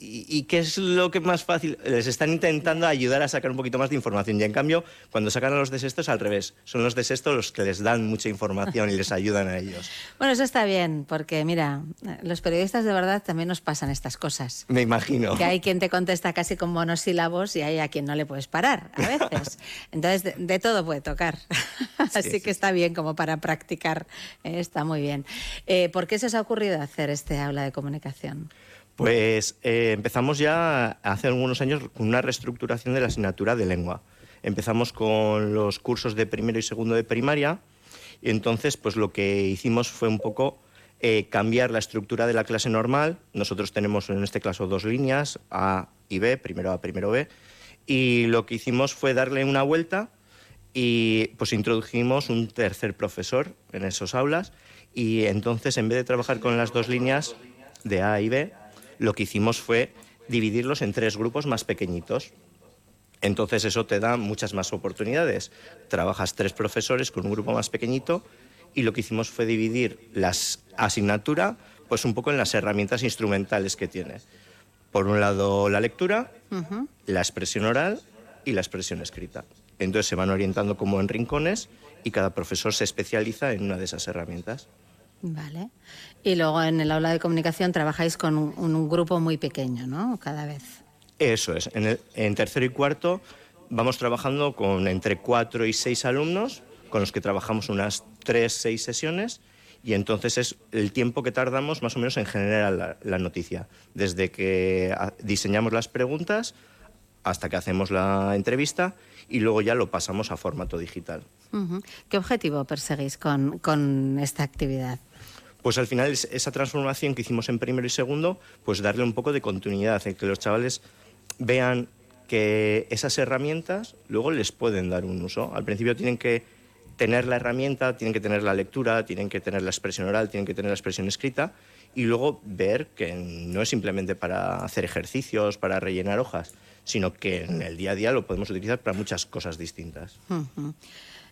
¿Y, y qué es lo que más fácil? Les están intentando ayudar a sacar un poquito más de información. Y en cambio, cuando sacan a los de sexto es al revés. Son los de sexto los que les dan mucha información y les ayudan a ellos. Bueno, eso está bien, porque mira, los periodistas de verdad también nos pasan estas cosas. Me imagino. Que hay quien te contesta casi con monosílabos y hay a quien no le puedes parar a veces. Entonces, de, de todo puede tocar. Así que está bien como para practicar. eh, está muy bien. Eh, ¿Por qué se os ha ocurrido hacer este aula de comunicación? Pues eh, empezamos ya hace algunos años con una reestructuración de la asignatura de lengua. Empezamos con los cursos de primero y segundo de primaria y entonces pues lo que hicimos fue un poco eh, cambiar la estructura de la clase normal. Nosotros tenemos en este caso dos líneas, A y B, primero A, primero B, y lo que hicimos fue darle una vuelta y pues introdujimos un tercer profesor en esos aulas y entonces en vez de trabajar con las dos líneas de A y B, lo que hicimos fue dividirlos en tres grupos más pequeñitos. Entonces eso te da muchas más oportunidades. Trabajas tres profesores con un grupo más pequeñito y lo que hicimos fue dividir la asignatura pues un poco en las herramientas instrumentales que tiene. Por un lado la lectura, la expresión oral y la expresión escrita. Entonces se van orientando como en rincones y cada profesor se especializa en una de esas herramientas. Vale. Y luego en el aula de comunicación trabajáis con un, un grupo muy pequeño, ¿no? Cada vez. Eso es. En, el- en tercero y cuarto vamos trabajando con entre cuatro y seis alumnos, con los que trabajamos unas tres, seis sesiones, y entonces es el tiempo que tardamos más o menos en generar la, la noticia. Desde que ah, diseñamos las preguntas hasta que hacemos la entrevista y luego ya lo pasamos a formato digital. ¿Qué objetivo perseguís con, con esta actividad? Pues al final es- esa transformación que hicimos en primero y segundo, pues darle un poco de continuidad, en que los chavales vean que esas herramientas luego les pueden dar un uso. Al principio tienen que tener la herramienta, tienen que tener la lectura, tienen que tener la expresión oral, tienen que tener la expresión escrita y luego ver que no es simplemente para hacer ejercicios, para rellenar hojas, sino que en el día a día lo podemos utilizar para muchas cosas distintas. Ujú.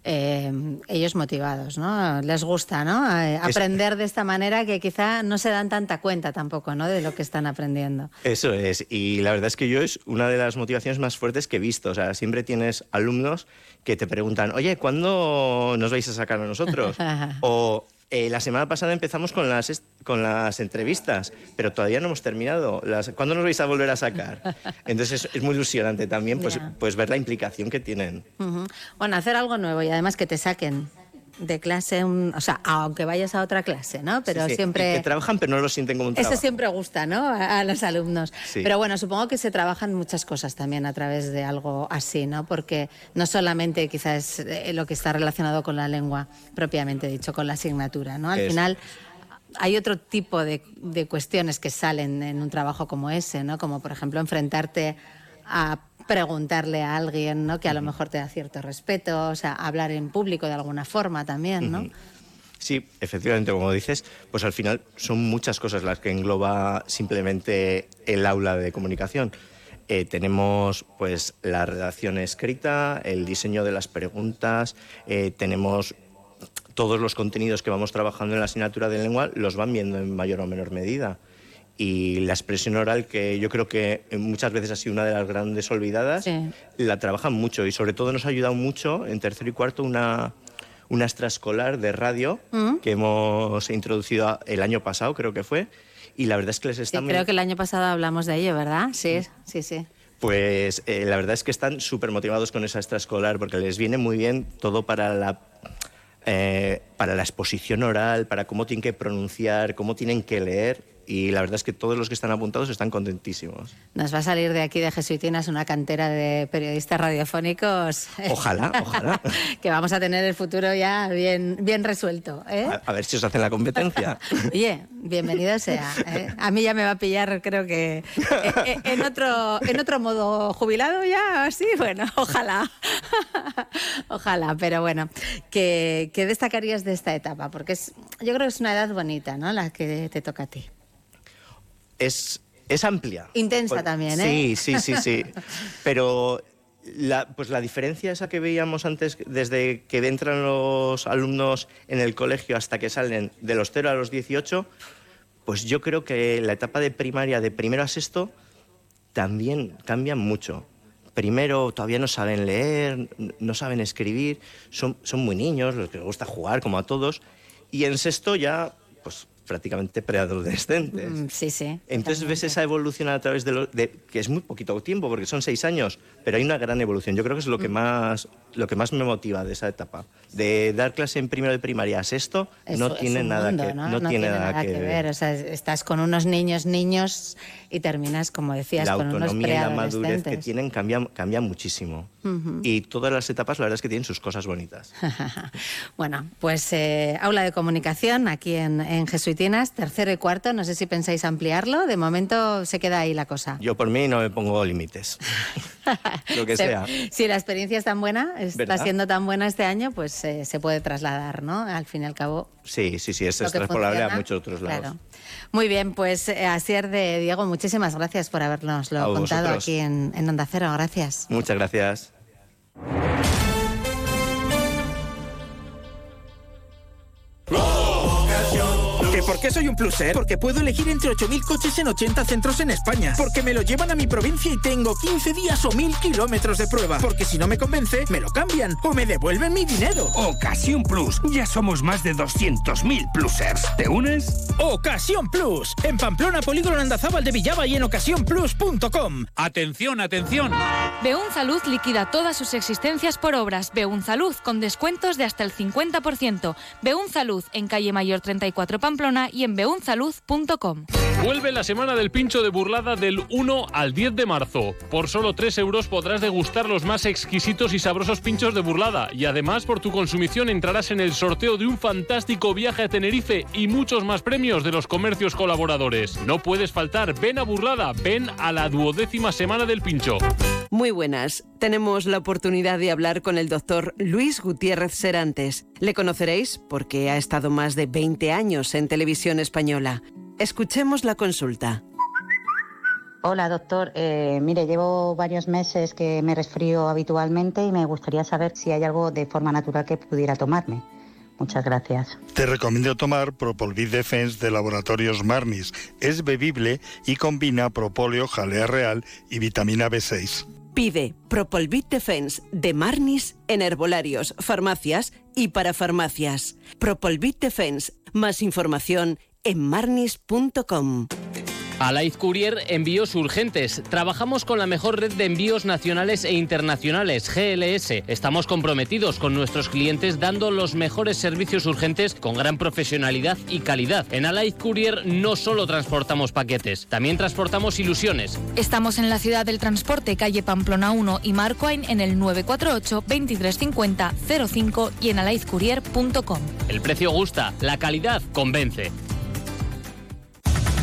Eh, ellos motivados, ¿no? Les gusta, ¿no? Eh, aprender de esta manera que quizá no se dan tanta cuenta tampoco, ¿no? De lo que están aprendiendo. Eso es, y la verdad es que yo es una de las motivaciones más fuertes que he visto. O sea, siempre tienes alumnos que te preguntan, oye, ¿cuándo nos vais a sacar a nosotros? o eh, la semana pasada empezamos con las, con las entrevistas, pero todavía no hemos terminado. Las- ¿Cuándo nos vais a volver a sacar? Entonces es, es muy ilusionante también pues, pues ver la implicación que tienen. Bueno, hacer algo nuevo y además que te saquen de clase, un- o sea, aunque vayas a otra clase, ¿no? Pero Sí, sí, y siempre... Que trabajan pero no lo sienten como un Eso trabajo. siempre gusta, ¿no? A, a los alumnos. Sí. Pero bueno, supongo que se trabajan muchas cosas también a través de algo así, ¿no? Porque no solamente quizás eh, lo que está relacionado con la lengua propiamente dicho, con la asignatura, ¿no? Al Eso. final hay otro tipo de, de cuestiones que salen en un trabajo como ese, ¿no? Como por ejemplo enfrentarte a preguntarle a alguien, ¿no? Que a lo mejor te da cierto respeto, o sea, hablar en público de alguna forma también, ¿no? Sí, efectivamente, como dices, pues al final son muchas cosas las que engloba simplemente el aula de comunicación. Eh, tenemos pues la redacción escrita, el diseño de las preguntas, eh, tenemos todos los contenidos que vamos trabajando en la asignatura de lengua los van viendo en mayor o menor medida. Y la expresión oral, que yo creo que muchas veces ha sido una de las grandes olvidadas, la trabajan mucho y sobre todo nos ha ayudado mucho en tercero y cuarto una, una extraescolar de radio Mm. que hemos introducido el año pasado, creo que fue, y la verdad es que les Sí, está muy- creo que el año pasado hablamos de ello, ¿verdad? Sí, sí, sí. Pues eh, la verdad es que están súper motivados con esa extraescolar porque les viene muy bien todo para la, eh, para la exposición oral, para cómo tienen que pronunciar, cómo tienen que leer y la verdad es que todos los que están apuntados están contentísimos. Nos va a salir de aquí de Jesuitinas una cantera de periodistas radiofónicos. Ojalá, ojalá. que vamos a tener el futuro ya bien, bien resuelto. ¿eh? A, a ver si os hacen la competencia. Oye, bienvenido sea. ¿eh? A mí ya me va a pillar, creo que eh, en otro, en otro modo jubilado ya, así, bueno, ojalá. ojalá, pero bueno, ¿qué, qué destacarías de esta etapa? Porque es, yo creo que es una edad bonita, ¿no? La que te toca a ti. Es, es amplia. Intensa Pues- también, ¿eh? Sí, sí, sí, sí. Pero la, pues la diferencia esa que veíamos antes, desde que entran los alumnos en el colegio hasta que salen de los 0 a los 18, pues yo creo que la etapa de primaria, de primero a sexto, también cambia mucho. Primero todavía no saben leer, no saben escribir, son, son muy niños, los que les gusta jugar como a todos, y en sexto ya, prácticamente preadolescentes. Mm, Sí, sí. Entonces ves esa evolución a través de, lo, de que es muy poquito tiempo porque son seis años, pero hay una gran evolución. Yo creo que es lo que más lo que más me motiva de esa etapa, de dar clase en primero de primaria a sexto, Es- no tiene nada mundo, que ¿no? no, tiene nada, que, ver. O sea, estás con unos niños, niños y terminas, como decías, La con unos autonomía y la madurez que preadolescentes. tienen cambia, cambia muchísimo. Ujú. Y todas las etapas, la verdad es que tienen sus cosas bonitas. Bueno, pues eh, aula de comunicación aquí en, en Jesuitinas, tercero y cuarto. No sé si pensáis ampliarlo. De momento se queda ahí la cosa. Yo por mí no me pongo límites. lo que Se- sea. Si la experiencia es tan buena, está ¿Verdad? siendo tan buena este año, pues eh, se puede trasladar, ¿no? Al fin y al cabo. Sí, sí, sí, es extrapolable a muchos otros lados. Claro. Muy bien, pues eh, Asier de Diego, muchísimas gracias por habernoslo contado vosotros. aquí en, en Onda Cero. Gracias. Muchas gracias. Por qué soy un pluser? Porque puedo elegir entre 8.000 coches en 80 centros en España. Porque me lo llevan a mi provincia y tengo 15 días o 1.000 kilómetros de prueba. Porque si no me convence, me lo cambian o me devuelven mi dinero. Ocasión Plus. Ya somos más de 200.000 plusers. ¿Te unes? Ocasión Plus. En Pamplona, Polígono Andazábal de Villaba y en ocasiónplus.com. Atención, atención. Beunzaluz liquida todas sus existencias por obras. Beunzaluz con descuentos de hasta el 50%. Beunzaluz en calle Mayor 34 Pamplona y en beunzaluz.com. Vuelve la semana del pincho de burlada del 1 al 10 de marzo. Por solo 3 euros podrás degustar los más exquisitos y sabrosos pinchos de burlada. Y además, por tu consumición entrarás en el sorteo de un fantástico viaje a Tenerife y muchos más premios de los comercios colaboradores. No puedes faltar, ven a burlada, ven a la duodécima semana del pincho. Muy buenas. Tenemos la oportunidad de hablar con el doctor Luis Gutiérrez Serantes. Le conoceréis porque ha estado más de 20 años en televisión española. Escuchemos la consulta. Hola, doctor. Eh, mire, llevo varios meses que me resfrío habitualmente y me gustaría saber si hay algo de forma natural que pudiera tomarme. Muchas gracias. Te recomiendo tomar Propolvid Defense de Laboratorios Marnis. Es bebible y combina propóleo, jalea real y vitamina B6. Pide Propolvit Defense de Marnis en herbolarios, farmacias y para farmacias. Propolvit Defense. Más información en marnis.com. Alaiz Courier Envíos Urgentes. Trabajamos con la mejor red de envíos nacionales e internacionales, GLS. Estamos comprometidos con nuestros clientes dando los mejores servicios urgentes con gran profesionalidad y calidad. En Alaiz Courier no solo transportamos paquetes, también transportamos ilusiones. Estamos en la ciudad del transporte, calle Pamplona 1 y Marcoain en el 948 2350 05 y en alaizcourier.com. El precio gusta, la calidad convence.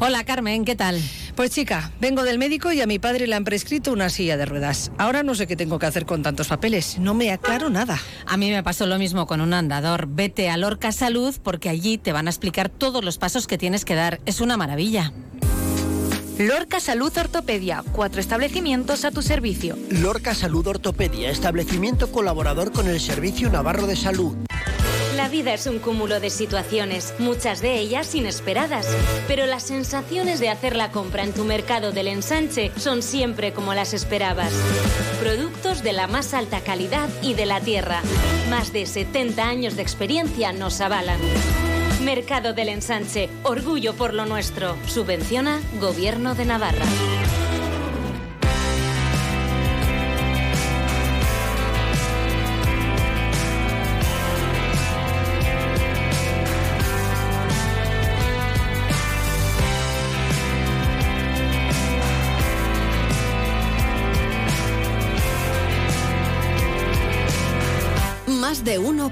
Hola Carmen, ¿qué tal? Pues chica, vengo del médico y a mi padre le han prescrito una silla de ruedas. Ahora no sé qué tengo que hacer con tantos papeles. No me aclaro nada. A mí me pasó lo mismo con un andador. Vete a Lorca Salud porque allí te van a explicar todos los pasos que tienes que dar. Es una maravilla. Lorca Salud Ortopedia, cuatro establecimientos a tu servicio. Lorca Salud Ortopedia, establecimiento colaborador con el Servicio Navarro de Salud. La vida es un cúmulo de situaciones, muchas de ellas inesperadas, pero las sensaciones de hacer la compra en tu mercado del ensanche son siempre como las esperabas. Productos de la más alta calidad y de la tierra. Más de 70 años de experiencia nos avalan. Mercado del Ensanche, orgullo por lo nuestro. Subvenciona Gobierno de Navarra.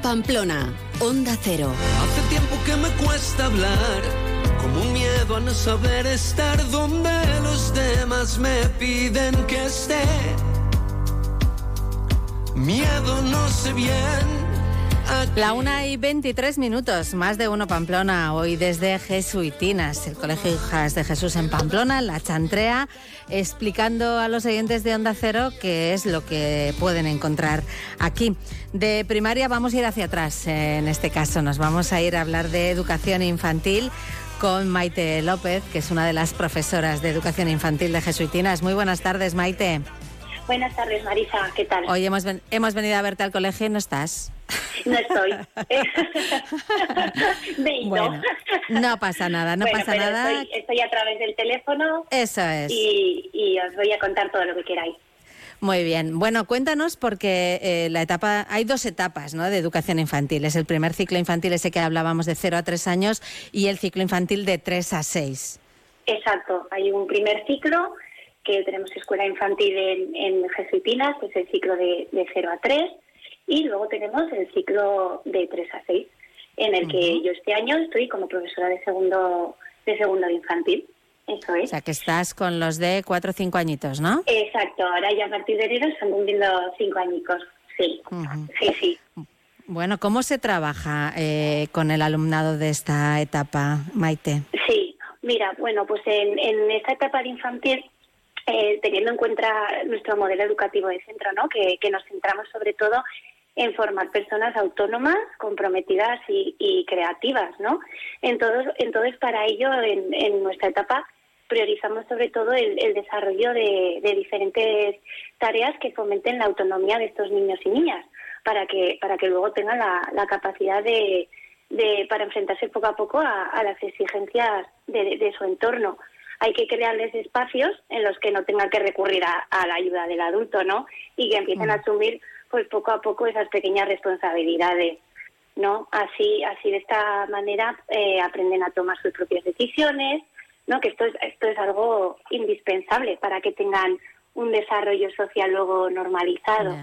Pamplona, Onda Cero. Hace tiempo que me cuesta hablar, como un miedo a no saber estar donde los demás me piden que esté. Miedo no sé bien. La una y 23 minutos, más de uno Pamplona, hoy desde Jesuitinas, el Colegio Hijas de Jesús en Pamplona, en la Chantrea, explicando a los oyentes de Onda Cero qué es lo que pueden encontrar aquí. De primaria vamos a ir hacia atrás, en este caso nos vamos a ir a hablar de educación infantil con Maite López, que es una de las profesoras de educación infantil de Jesuitinas. Muy buenas tardes, Maite. Buenas tardes, Marisa, ¿qué tal? Hoy hemos, ven- hemos venido a verte al colegio y no estás. No estoy. Bueno, no pasa nada, no Bueno, pasa pero nada. Estoy, estoy a través del teléfono Eso es. y, y os voy a contar todo lo que queráis. Muy bien. Bueno, cuéntanos porque eh, la etapa, hay dos etapas ¿no? de educación infantil. Es el primer ciclo infantil, ese que hablábamos de 0 a 3 años, y el ciclo infantil de 3 a 6. Exacto, hay un primer ciclo que tenemos escuela infantil en, en Jesuitinas, que es el ciclo de, de 0 a 3, y luego tenemos el ciclo de 3 a 6, en el que yo este año estoy como profesora de segundo de segundo de infantil. Eso O es. sea, que estás con los de 4 o 5 añitos, ¿no? Exacto, ahora ya a partir de enero están cumpliendo cinco añicos. Sí, sí, sí. Bueno, ¿cómo se trabaja eh, con el alumnado de esta etapa, Maite? Sí, mira, bueno, pues en, en esta etapa de infantil, eh, teniendo en cuenta nuestro modelo educativo de centro, ¿no? Que, que nos centramos sobre todo en formar personas autónomas, comprometidas y, y creativas, ¿no? Entonces, entonces para ello, en, en nuestra etapa priorizamos sobre todo el, el desarrollo de, de diferentes tareas que fomenten la autonomía de estos niños y niñas, para que para que luego tengan la, la capacidad de, de para enfrentarse poco a poco a, a las exigencias de, de su entorno. Hay que crearles espacios en los que no tengan que recurrir a, a la ayuda del adulto, ¿no? Y que empiecen a asumir, pues poco a poco esas pequeñas responsabilidades, ¿no? Así, así de esta manera eh, aprenden a tomar sus propias decisiones, ¿no? Que esto es, esto es algo indispensable para que tengan un desarrollo social luego normalizado.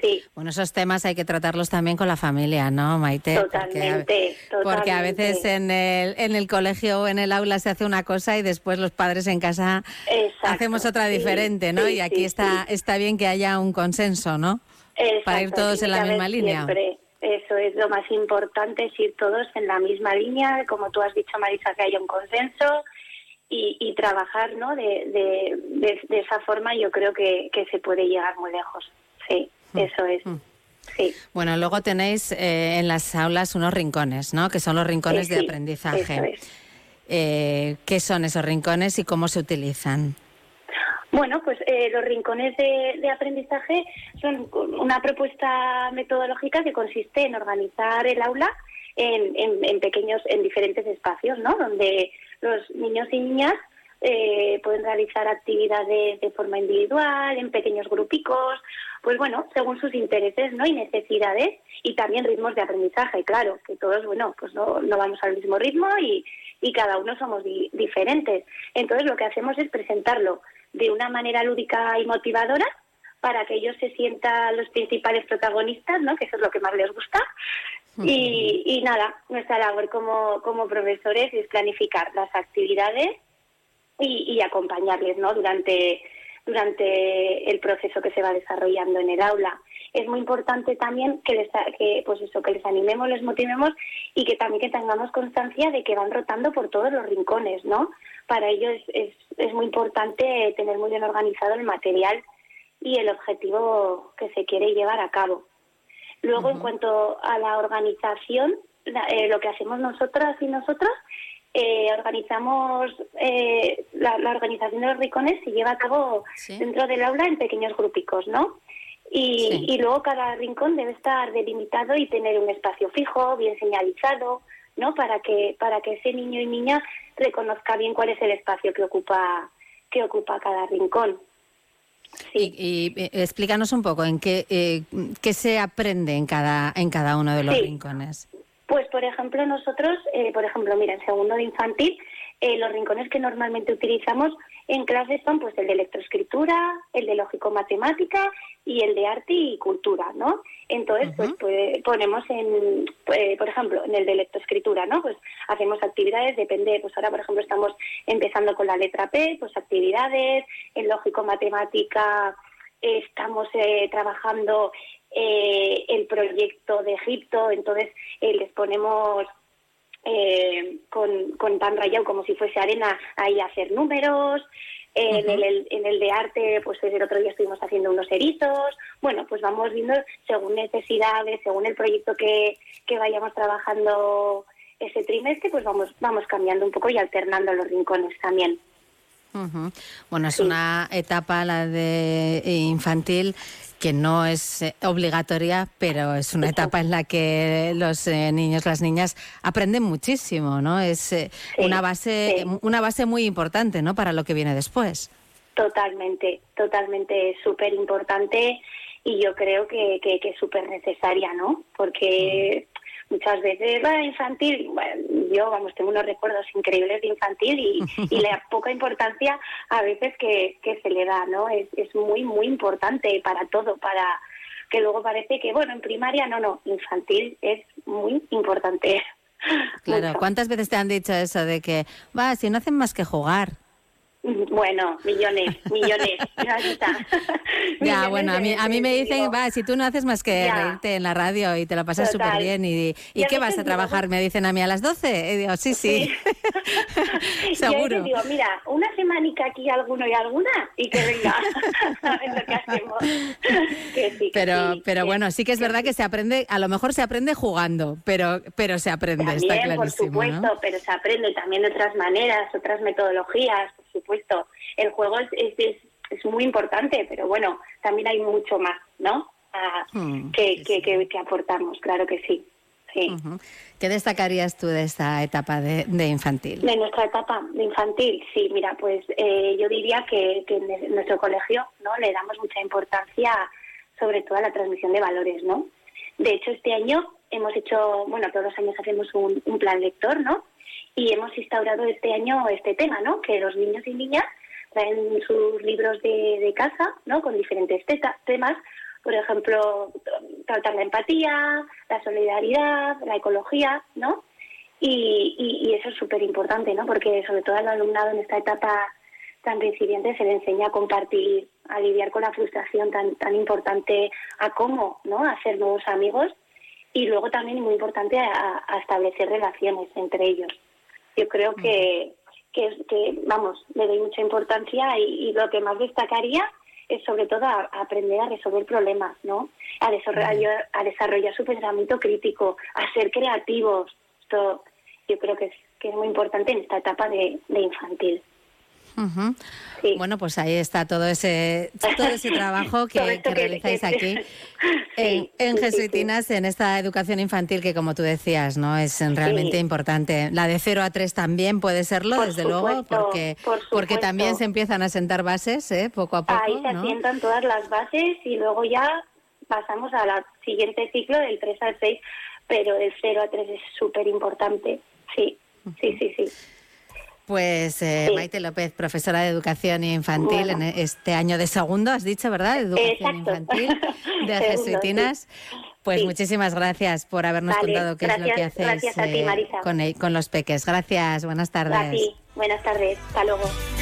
Sí. Bueno, esos temas hay que tratarlos también con la familia, ¿no, Maite? Porque a- Totalmente, Porque a veces totalmente. en el, en el colegio o en el aula se hace una cosa y después los padres en casa Exacto, hacemos otra sí, diferente, ¿no? sí, y aquí está, está bien que haya un consenso, ¿no? Para ir todos en la misma línea. siempre. Eso es lo más importante, es ir todos en la misma línea, como tú has dicho, Marisa, que haya un consenso y, y trabajar ¿no? de, de, de- de esa forma, yo creo que, que se puede llegar muy lejos. Sí, Mm. eso es. Sí. Bueno, luego tenéis eh, en las aulas unos rincones, ¿no? Que son los rincones de aprendizaje. eso es. Eh, ¿Qué son esos rincones y cómo se utilizan? Bueno, pues eh, los rincones de, de aprendizaje son una propuesta metodológica que consiste en organizar el aula en, en- en pequeños, en diferentes espacios, ¿no? Donde los niños y niñas eh, pueden realizar actividades de forma individual, en pequeños grupicos, pues bueno, según sus intereses, ¿no? Y necesidades y también ritmos de aprendizaje, claro, que todos, bueno, pues no, no vamos al mismo ritmo y, y cada uno somos di- diferentes. Entonces lo que hacemos es presentarlo de una manera lúdica y motivadora para que ellos se sientan los principales protagonistas, ¿no? Que eso es lo que más les gusta. Y, y nada, nuestra labor como, como profesores es planificar las actividades y, y acompañarles, ¿no? Durante durante el proceso que se va desarrollando en el aula. Es muy importante también que les, que, pues eso, que les animemos, les motivemos y que también que tengamos constancia de que van rotando por todos los rincones, ¿no? Para ello es, es, es muy importante tener muy bien organizado el material y el objetivo que se quiere llevar a cabo. Luego, en cuanto a la organización, eh, lo que hacemos nosotras y nosotros, eh, organizamos eh, la, la organización de los rincones se lleva a cabo dentro del aula en pequeños grupicos, ¿no? Y, Sí. y luego cada rincón debe estar delimitado y tener un espacio fijo, bien señalizado, ¿no? Para que, para que ese niño y niña reconozca bien cuál es el espacio que ocupa, que ocupa cada rincón. Y, y, eh, explícanos un poco en qué, eh, qué se aprende en cada, en cada uno de los Sí. rincones. Pues, por ejemplo, nosotros, eh, por ejemplo, mira, en segundo de infantil, eh, los rincones que normalmente utilizamos en clases son pues el de electroescritura, el de lógico-matemática y el de arte y cultura, ¿no? Entonces, pues, pues, ponemos en, eh, por ejemplo, en el de electroescritura, ¿no? Pues hacemos actividades, depende, pues ahora, por ejemplo, estamos empezando con la letra P, pues actividades, en lógico-matemática estamos eh, trabajando eh, el proyecto de Egipto, entonces eh, les ponemos eh, con, con pan rayado como si fuese arena ahí a hacer números. Eh, en, el, en el de arte, pues desde el otro día estuvimos haciendo unos erizos. Bueno, pues vamos viendo según necesidades, según el proyecto que, que vayamos trabajando ese trimestre, pues vamos, vamos cambiando un poco y alternando los rincones también. Bueno, es una etapa, la de eh, infantil, que no es eh, obligatoria, pero es una etapa en la que los eh, niños, las niñas aprenden muchísimo, ¿no? Es eh, una base, una base muy importante, ¿no? Para lo que viene después. Totalmente, totalmente súper importante y yo creo que, que, que es súper necesaria, ¿no? Porque muchas veces la infantil, bueno, yo vamos, tengo unos recuerdos increíbles de infantil y, y la poca importancia a veces que, que se le da, ¿no? Es, es muy, muy importante para todo, para que luego parece que, bueno, en primaria no, no, infantil es muy importante. Claro, Mucho. ¿cuántas veces te han dicho eso de que, va, si no hacen más que jugar? Bueno, millones, millones. Está. Ya, bueno, a mí, a mí me dicen, va, si tú no haces más que Ya. reírte en la radio y te lo pasas súper bien, y, ¿y qué vas a digo, trabajar? Me dicen a mí a las 12. Y digo, sí, sí. Y Seguro. te digo, mira, una semanica aquí alguno y alguna y que venga, a ver lo que hacemos. Que sí, que Pero, sí, pero bueno, sí que es verdad que se aprende, a lo mejor se aprende jugando, pero, pero se aprende, está También, por clarísimo. supuesto, ¿no? pero se aprende también de otras maneras, otras metodologías, por supuesto. El juego es, es, es, es muy importante, pero bueno, también hay mucho más, ¿no? Ah, Mm, que, que, que, que aportamos, claro que sí. ¿Qué destacarías tú de esta etapa de, de infantil? De nuestra etapa de infantil, sí, mira, pues eh, yo diría que, que en nuestro colegio no le damos mucha importancia sobre todo a la transmisión de valores, ¿no? De hecho, este año hemos hecho, bueno, todos los años hacemos un, un plan lector, ¿no? Y hemos instaurado este año este tema, ¿no? Que los niños y niñas traen sus libros de, de casa, ¿no? Con diferentes temas, por ejemplo, tratar la empatía, la solidaridad, la ecología, ¿no? Y, y- y eso es súper importante, ¿no? Porque sobre todo al alumnado en esta etapa tan recipiente se le enseña a compartir, a lidiar con la frustración tan, tan importante, a cómo, ¿no? Hacer nuevos amigos y luego también muy importante a, a establecer relaciones entre ellos. Yo creo que, que, es- que, vamos, le doy mucha importancia y, y lo que más destacaría es sobre todo a, a aprender a resolver problemas, ¿no? A desarrollar, a desarrollar su pensamiento crítico, a ser creativos. Esto yo creo que es, que es muy importante en esta etapa de, de infantil. Ujú. Bueno, pues ahí está todo ese, todo ese trabajo que, que realizáis que- aquí en, en sí, sí, Jesuitinas, en esta educación infantil que, como tú decías, no es realmente importante. La de 0 a 3 también puede serlo, Por desde luego, supuesto, porque, por porque también se empiezan a sentar bases ¿eh? poco a poco. Ahí se ¿no? asientan todas las bases y luego ya pasamos al siguiente ciclo del 3 al 6, pero del 0 a 3 es súper importante. Sí, sí, sí, sí. Pues eh, Sí. Maite López, profesora de educación infantil Bueno. en este año de segundo, has dicho, ¿verdad? Educación Exacto. infantil de Jesuitinas. Pues Sí. muchísimas gracias por habernos Vale, contado qué es lo que hacéis ti, eh, con, los peques. Gracias, buenas tardes. A ti. Buenas tardes. Hasta luego.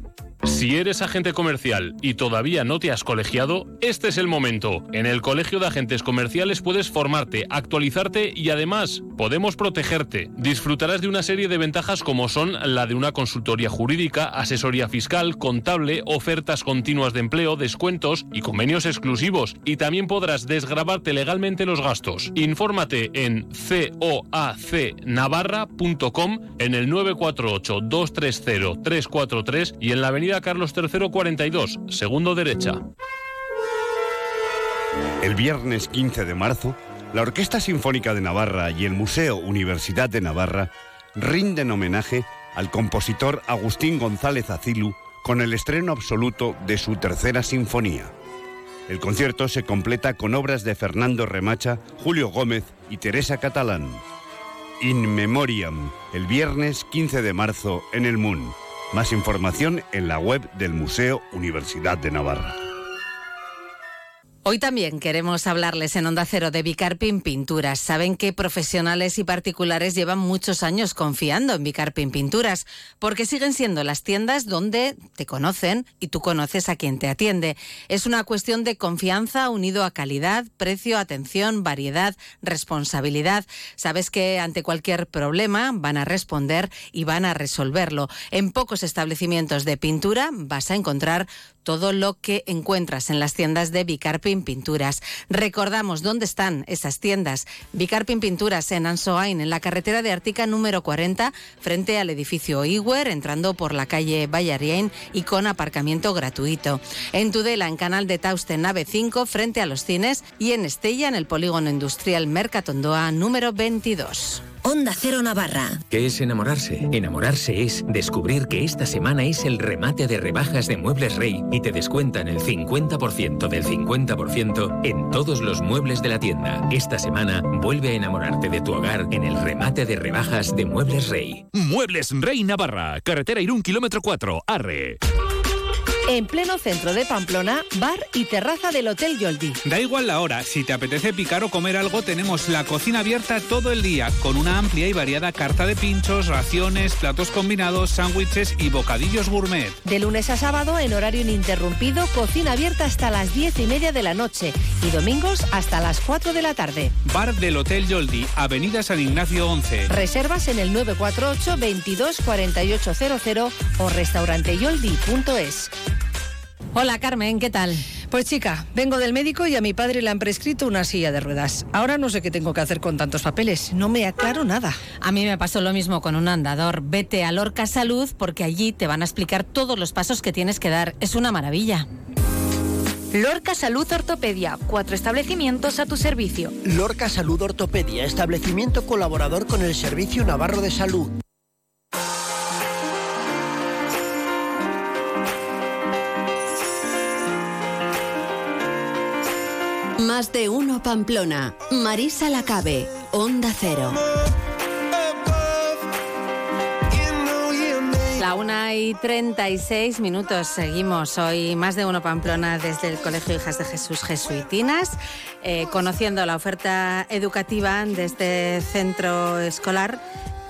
Si eres agente comercial y todavía no te has colegiado, este es el momento. En el Colegio de Agentes Comerciales puedes formarte, actualizarte y además podemos protegerte. Disfrutarás de una serie de ventajas como son la de una consultoría jurídica, asesoría fiscal, contable, ofertas continuas de empleo, descuentos y convenios exclusivos. Y también podrás desgrabarte legalmente los gastos. Infórmate en coacnavarra.com en el 948 230 343 y en la avenida Carlos III 42, segundo derecha. El viernes 15 de marzo, la Orquesta Sinfónica de Navarra y el Museo Universidad de Navarra rinden homenaje al compositor Agustín González Acilu con el estreno absoluto de su tercera sinfonía. El concierto se completa con obras de Fernando Remacha, Julio Gómez y Teresa Catalán. In Memoriam, el viernes 15 de marzo en el MUN. Más información en la web del Museo Universidad de Navarra. Hoy también queremos hablarles en Onda Cero de Bicarpin Pinturas. Saben que profesionales y particulares llevan muchos años confiando en Bicarpin Pinturas, porque siguen siendo las tiendas donde te conocen y tú conoces a quien te atiende. Es una cuestión de confianza unido a calidad, precio, atención, variedad, responsabilidad. Sabes que ante cualquier problema van a responder y van a resolverlo. En pocos establecimientos de pintura vas a encontrar todo lo que encuentras en las tiendas de Bicarpin Pinturas. Recordamos dónde están esas tiendas. Bicarpin Pinturas en Ansoain, en la carretera de Artica número 40, frente al edificio Iwer, entrando por la calle Vallarien y con aparcamiento gratuito. En Tudela, en Canal de Tauste, nave 5, frente a los cines. Y en Estella, en el polígono industrial Mercatondoa número 22. Onda Cero Navarra. ¿Qué es enamorarse? Enamorarse es descubrir que esta semana es el remate de rebajas de Muebles Rey y te descuentan el 50% del 50% en todos los muebles de la tienda. Esta semana vuelve a enamorarte de tu hogar en el remate de rebajas de Muebles Rey. Muebles Rey Navarra, carretera Irún, kilómetro 4, Arre. En pleno centro de Pamplona, bar y terraza del Hotel Yoldi. Da igual la hora, si te apetece picar o comer algo, tenemos la cocina abierta todo el día, con una amplia y variada carta de pinchos, raciones, platos combinados, sándwiches y bocadillos gourmet. De lunes a sábado, en horario ininterrumpido, cocina abierta hasta las diez y media de la noche y domingos hasta las 4 de la tarde. Bar del Hotel Yoldi, Avenida San Ignacio 11. Reservas en el 948 22 4800 o restauranteyoldi.es. Hola Carmen, ¿qué tal? Pues chica, vengo del médico y a mi padre le han prescrito una silla de ruedas. Ahora no sé qué tengo que hacer con tantos papeles. No me aclaro nada. A mí me pasó lo mismo con un andador. Vete a Lorca Salud porque allí te van a explicar todos los pasos que tienes que dar. Es una maravilla. Lorca Salud Ortopedia, cuatro establecimientos a tu servicio. Lorca Salud Ortopedia, establecimiento colaborador con el Servicio Navarro de Salud. Más de uno Pamplona. Marisa Lacabe. Onda Cero. La una y 36 minutos seguimos hoy más de uno Pamplona desde el Colegio Hijas de Jesús Jesuitinas, eh, conociendo la oferta educativa de este centro escolar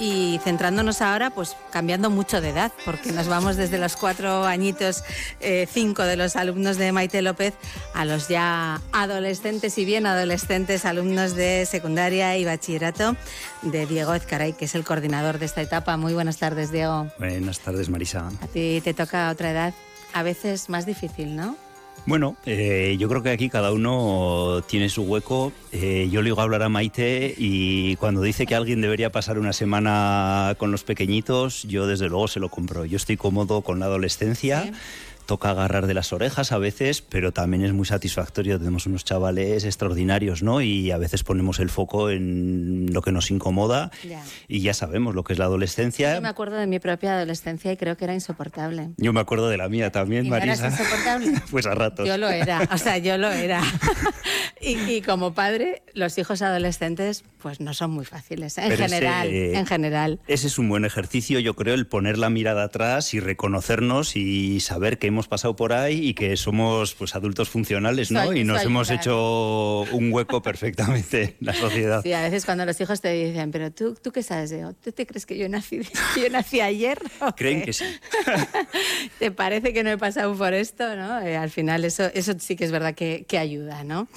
y centrándonos ahora, pues cambiando mucho de edad, porque nos vamos desde los cuatro añitos, eh, cinco de los alumnos de Maite López, a los ya adolescentes y bien adolescentes alumnos de secundaria y bachillerato de Diego Ezcaray, que es el coordinador de esta etapa. Muy buenas tardes, Diego. Buenas tardes, Marisa. A ti te toca otra edad, a veces más difícil, ¿no? Bueno, eh, yo creo que aquí cada uno tiene su hueco. Eh, yo le digo hablar a Maite y cuando dice que alguien debería pasar una semana con los pequeñitos, yo desde luego se lo compro. Yo estoy cómodo con la adolescencia. Toca agarrar de las orejas a veces, pero también es muy satisfactorio. Tenemos unos chavales extraordinarios, ¿no? Y a veces ponemos el foco en lo que nos incomoda Ya. y ya sabemos lo que es la adolescencia. Yo me acuerdo de mi propia adolescencia y creo que era insoportable. Yo me acuerdo de la mía también, ¿Y no eras Marisa. insoportable? pues a ratos. Yo lo era, o sea, yo lo era. y, y como padre, los hijos adolescentes, pues no son muy fáciles, ¿eh? en Pero ese, general, eh, en general. Ese es un buen ejercicio, yo creo, el poner la mirada atrás y reconocernos y saber que hemos hemos pasado por ahí y que somos pues adultos funcionales, ¿no? Soy- y nos hemos claro. hecho un hueco perfectamente en la sociedad. Sí, a veces cuando los hijos te dicen, pero tú, ¿tú qué sabes? ¿tú te crees que yo nací, yo nací ayer? Creen que sí. ¿Te parece que no he pasado por esto? ¿no? Eh, al final eso, eso sí que es verdad que, que ayuda. ¿no?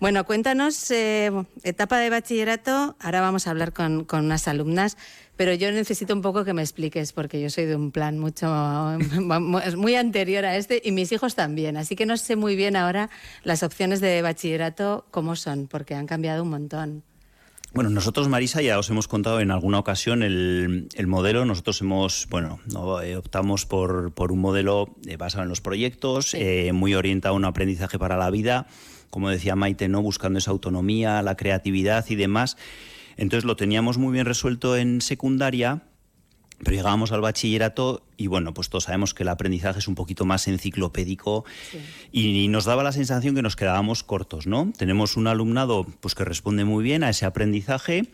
Bueno, cuéntanos, eh, etapa de bachillerato, ahora vamos a hablar con, con unas alumnas, pero yo necesito un poco que me expliques, porque yo soy de un plan mucho muy anterior a este y mis hijos también, así que no sé muy bien ahora las opciones de bachillerato cómo son, porque han cambiado un montón. Bueno, nosotros, Marisa, ya os hemos contado en alguna ocasión el, el modelo. Nosotros hemos, bueno, no, eh, optamos por, por un modelo eh, basado en los proyectos, eh, muy orientado a un aprendizaje para la vida, como decía Maite, ¿no? buscando esa autonomía, la creatividad y demás. Entonces lo teníamos muy bien resuelto en secundaria, pero llegábamos al bachillerato y bueno, pues todos sabemos que el aprendizaje es un poquito más enciclopédico y nos daba la sensación que nos quedábamos cortos, ¿no? Tenemos un alumnado pues que responde muy bien a ese aprendizaje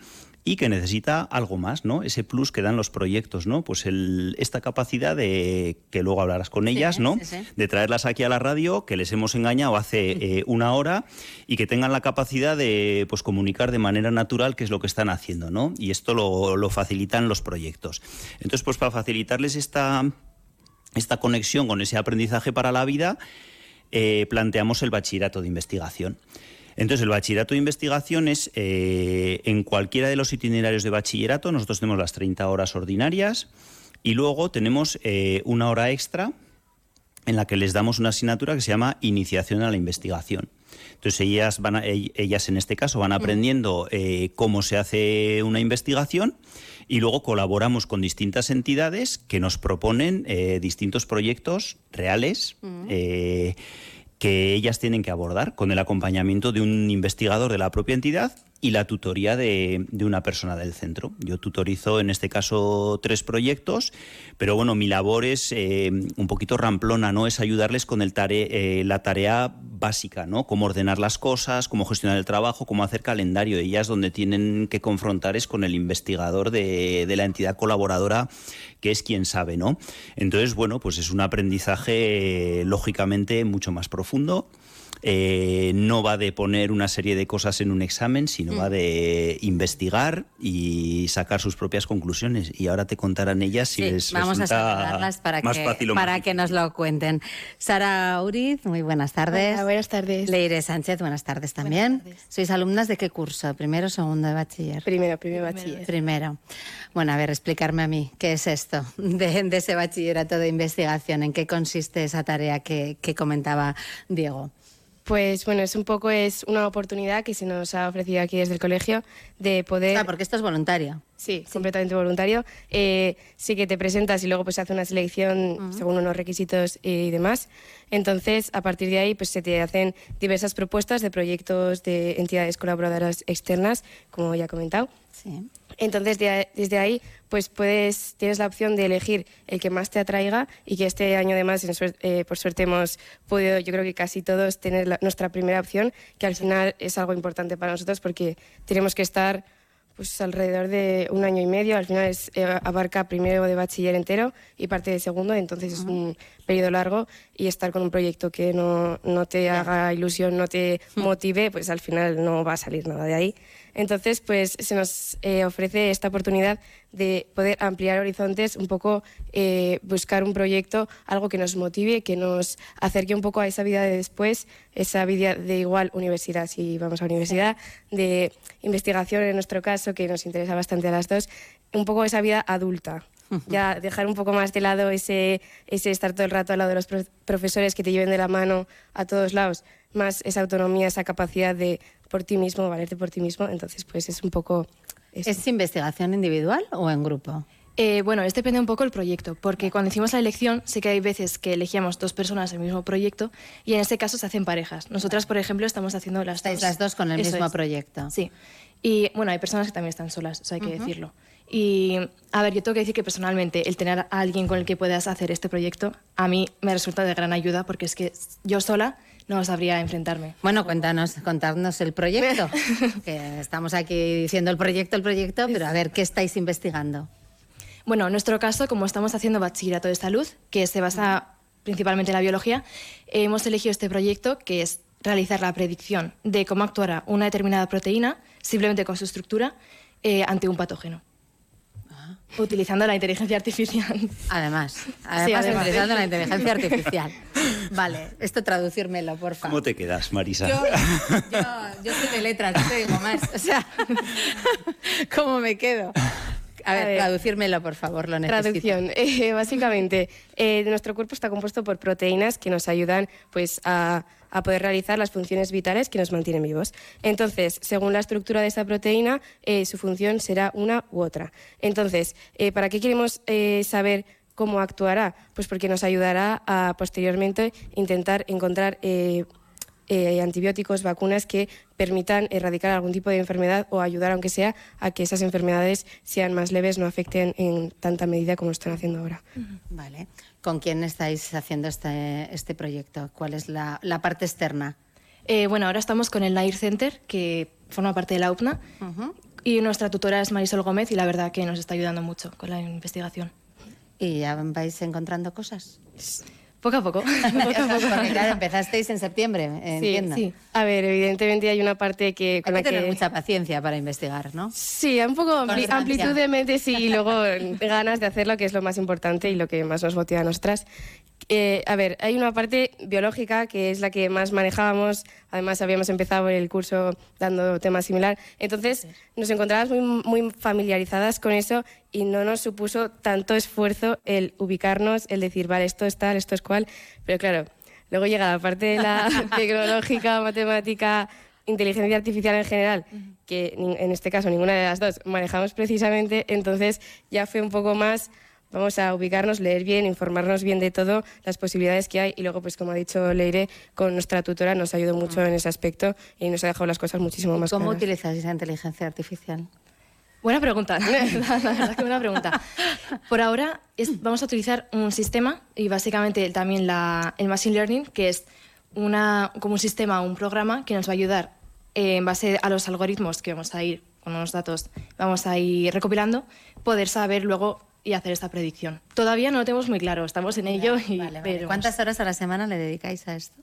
y que necesita algo más, ¿no? Ese plus que dan los proyectos, ¿no? Pues el, esta capacidad de que luego hablarás con ellas, ¿no? sí, sí. De traerlas aquí a la radio, que les hemos engañado hace eh, una hora y que tengan la capacidad de pues comunicar de manera natural qué es lo que están haciendo, ¿no? Y esto lo, lo facilitan los proyectos. Entonces, pues para facilitarles esta esta conexión con ese aprendizaje para la vida, eh, planteamos el bachillerato de investigación. Entonces, el bachillerato de investigación es eh, en cualquiera de los itinerarios de bachillerato, nosotros tenemos las 30 horas ordinarias y luego tenemos eh, una hora extra en la que les damos una asignatura que se llama Iniciación a la Investigación. Entonces ellas, van a- ell- ellas en este caso van aprendiendo eh, cómo se hace una investigación y luego colaboramos con distintas entidades que nos proponen eh, distintos proyectos reales eh, que ellas tienen que abordar con el acompañamiento de un investigador de la propia entidad y la tutoría de, de una persona del centro. Yo tutorizo en este caso tres proyectos, pero bueno, mi labor es eh, un poquito ramplona, ¿no? Es ayudarles con el tare- eh, la tarea básica, ¿no? Cómo ordenar las cosas, cómo gestionar el trabajo, cómo hacer calendario. Ellas donde tienen que confrontar es con el investigador de, de la entidad colaboradora, que es quien sabe, ¿no? Entonces, bueno, pues es un aprendizaje eh, lógicamente mucho más profundo. Eh, no va de poner una serie de cosas en un examen, sino Mm. va de investigar y sacar sus propias conclusiones. Y ahora te contarán ellas si Sí, les vamos a resulta para, más que, fácil o para más que nos lo cuenten. Sara Uriz, muy buenas tardes. buenas tardes. Leire Sánchez, buenas tardes también. ¿Sois alumnas de qué curso? ¿Primero o segundo de bachiller? Primero, primero bachiller. Primero. Bueno, a ver, explicarme a mí, ¿qué es esto de, de ese bachillerato de investigación? ¿En qué consiste esa tarea que, que comentaba Diego? Pues bueno, es un poco es una oportunidad que se nos ha ofrecido aquí desde el colegio de poder. Ah, porque esto es voluntario. Sí, completamente voluntario. Eh, sí que te presentas y luego pues se hace una selección según unos requisitos y demás. Entonces, a partir de ahí, pues se te hacen diversas propuestas de proyectos de entidades colaboradoras externas, como ya he comentado. Sí. Entonces, de- desde ahí, pues puedes, tienes la opción de elegir el que más te atraiga y que este año además, en eh, por suerte, hemos podido, yo creo que casi todos, tener la- nuestra primera opción, que al final es algo importante para nosotros porque tenemos que estar pues alrededor de un año y medio, al final es, eh, abarca primero de bachiller entero y parte de segundo, entonces es un periodo largo y estar con un proyecto que no, no te haga ilusión, no te motive, pues al final no va a salir nada de ahí. Entonces, pues se nos eh, ofrece esta oportunidad de poder ampliar horizontes, un poco eh, buscar un proyecto, algo que nos motive, que nos acerque un poco a esa vida de después, esa vida de igual universidad, si vamos a universidad, de investigación en nuestro caso, que nos interesa bastante a las dos, un poco esa vida adulta. Ya dejar un poco más de lado ese, ese estar todo el rato al lado de los pro- profesores que te lleven de la mano a todos lados, más esa autonomía, esa capacidad de por ti mismo, valerte por ti mismo. Entonces, pues es un poco... ¿Es investigación individual o en grupo? Eh, bueno, es depende un poco del proyecto, porque cuando hicimos la elección, sé que hay veces que elegíamos dos personas el mismo proyecto y en este caso se hacen parejas. Nosotras, por ejemplo, estamos haciendo las Estáis dos. las dos con el Eso mismo es. proyecto. Sí. Y bueno, hay personas que también están solas, eso hay que decirlo. Y a ver, yo tengo que decir que personalmente el tener a alguien con el que puedas hacer este proyecto a mí me resulta de gran ayuda porque es que yo sola no sabría enfrentarme. Bueno, cuéntanos, contarnos el proyecto. que estamos aquí diciendo el proyecto, el proyecto, pero a ver, ¿qué estáis investigando? Bueno, en nuestro caso, como estamos haciendo bachillerato de salud, que se basa principalmente la biología, hemos elegido este proyecto que es realizar la predicción de cómo actuará una determinada proteína, simplemente con su estructura, eh, ante un patógeno. Utilizando la inteligencia artificial. Además, Sí, además, además. utilizando la inteligencia artificial. Vale, esto tradúcirmelo, por favor. ¿Cómo te quedas, Marisa? Yo, yo, yo soy de letras, no te digo más. O sea, ¿cómo me quedo? A ver, A ver. traducírmelo, por favor, lo necesito. Traducción. Eh, básicamente, eh, nuestro cuerpo está compuesto por proteínas que nos ayudan pues, a, a poder realizar las funciones vitales que nos mantienen vivos. Entonces, según la estructura de esa proteína, eh, su función será una u otra. Entonces, ¿para qué queremos saber cómo actuará? Pues porque nos ayudará a posteriormente intentar encontrar eh, eh, antibióticos, vacunas que permitan erradicar algún tipo de enfermedad o ayudar, aunque sea, a que esas enfermedades sean más leves, no afecten en tanta medida como están haciendo ahora. Vale. ¿Con quién estáis haciendo este, este proyecto? ¿Cuál es la, la parte externa? Eh, bueno, ahora estamos con el Nair Center, que forma parte de la UPNA, y nuestra tutora es Marisol Gómez, y la verdad que nos está ayudando mucho con la investigación. ¿Y ya vais encontrando cosas? Poco a poco. Porque claro, empezasteis en septiembre, entiendo. sí. A ver, evidentemente hay una parte que con Hay que la tener que mucha paciencia para investigar, ¿no? Sí, un poco ampli- amplitud de mente, sí, y luego ganas de hacerlo, que es lo más importante y lo que más nos motiva a nosotras. Eh, a ver, hay una parte biológica que es la que más manejábamos. Además, habíamos empezado el curso dando tema similar. Entonces, nos encontrábamos muy, muy familiarizadas con eso y no nos supuso tanto esfuerzo el ubicarnos, el decir, vale, esto es tal, esto es cual. Pero claro, luego llega la parte de la tecnológica, matemática, inteligencia artificial en general, que en este caso ninguna de las dos manejamos precisamente, entonces ya fue un poco más, vamos a ubicarnos, leer bien, informarnos bien de todo, las posibilidades que hay y luego, pues como ha dicho Leire, con nuestra tutora nos ayudó mucho en ese aspecto y nos ha dejado las cosas muchísimo más ¿Cómo claras. utilizáis la inteligencia artificial? Buena pregunta, la verdad que buena pregunta. Por ahora es- vamos a utilizar un sistema y básicamente también la, el Machine Learning, que es una, como un sistema, un programa que nos va a ayudar eh, en base a los algoritmos que vamos a ir, con unos datos, vamos a ir recopilando, poder saber luego y hacer esta predicción. Todavía no lo tenemos muy claro, estamos en ello y. ¿Cuántas horas a la semana le dedicáis a esto?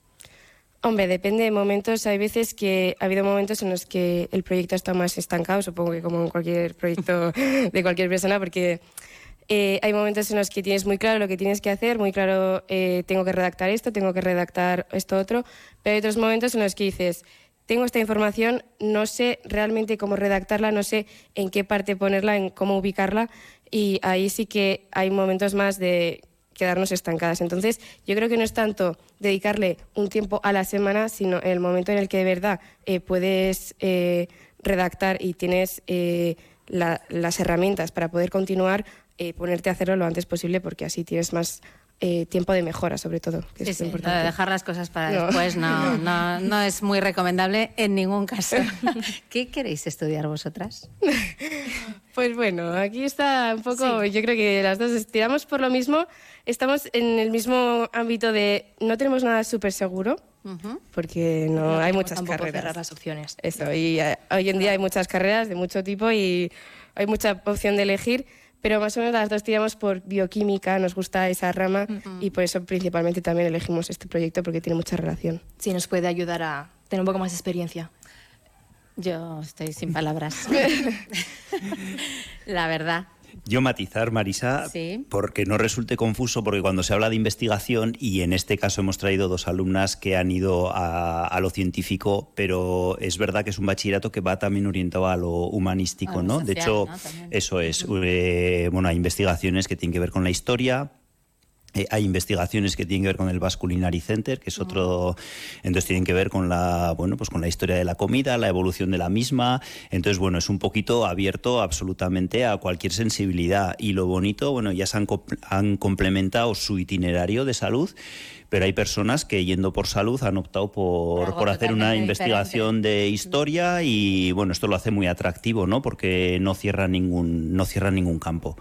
Hombre, depende de momentos. Hay veces que ha habido momentos en los que el proyecto está más estancado, supongo que como en cualquier proyecto de cualquier persona, porque eh, hay momentos en los que tienes muy claro lo que tienes que hacer, muy claro, eh, tengo que redactar esto, tengo que redactar esto otro, pero hay otros momentos en los que dices, tengo esta información, no sé realmente cómo redactarla, no sé en qué parte ponerla, en cómo ubicarla, y ahí sí que hay momentos más de quedarnos estancadas. Entonces, yo creo que no es tanto dedicarle un tiempo a la semana, sino el momento en el que de verdad eh, puedes eh, redactar y tienes eh, la- las herramientas para poder continuar, eh, ponerte a hacerlo lo antes posible, porque así tienes más eh, tiempo de mejora, sobre todo. Que Sí, es sí, lo lo de importante. dejar las cosas para No. después no, no, no es muy recomendable en ningún caso. ¿Qué queréis estudiar vosotras? Pues bueno, aquí está un poco, yo creo que las dos estiramos por lo mismo, estamos en el mismo ámbito de no tenemos nada súper seguro, porque no, hay muchas carreras. cerrar las opciones. Eso, y eh, hoy en día hay muchas carreras de mucho tipo y hay mucha opción de elegir, pero más o menos las dos tiramos por bioquímica, nos gusta esa rama y por eso principalmente también elegimos este proyecto porque tiene mucha relación. Sí, nos puede ayudar a tener un poco más de experiencia. Yo estoy sin palabras. La verdad. Yo matizar, Marisa, Sí. porque no resulte confuso, porque cuando se habla de investigación, y en este caso hemos traído dos alumnas que han ido a, a lo científico, pero es verdad que es un bachillerato que va también orientado a lo humanístico, A lo ¿no? de hecho, eso es. eh, bueno, hay investigaciones que tienen que ver con la historia, eh, hay investigaciones que tienen que ver con el Vasculinary Center, que es otro, entonces tienen que ver con la, bueno, pues con la historia de la comida, la evolución de la misma. Entonces, bueno, es un poquito abierto absolutamente a cualquier sensibilidad. Y lo bonito, bueno, ya se han, han complementado su itinerario de salud, pero hay personas que yendo por salud han optado por, por hacer una investigación de historia y bueno, esto lo hace muy atractivo, ¿no? Porque no cierra ningún, no cierra ningún campo.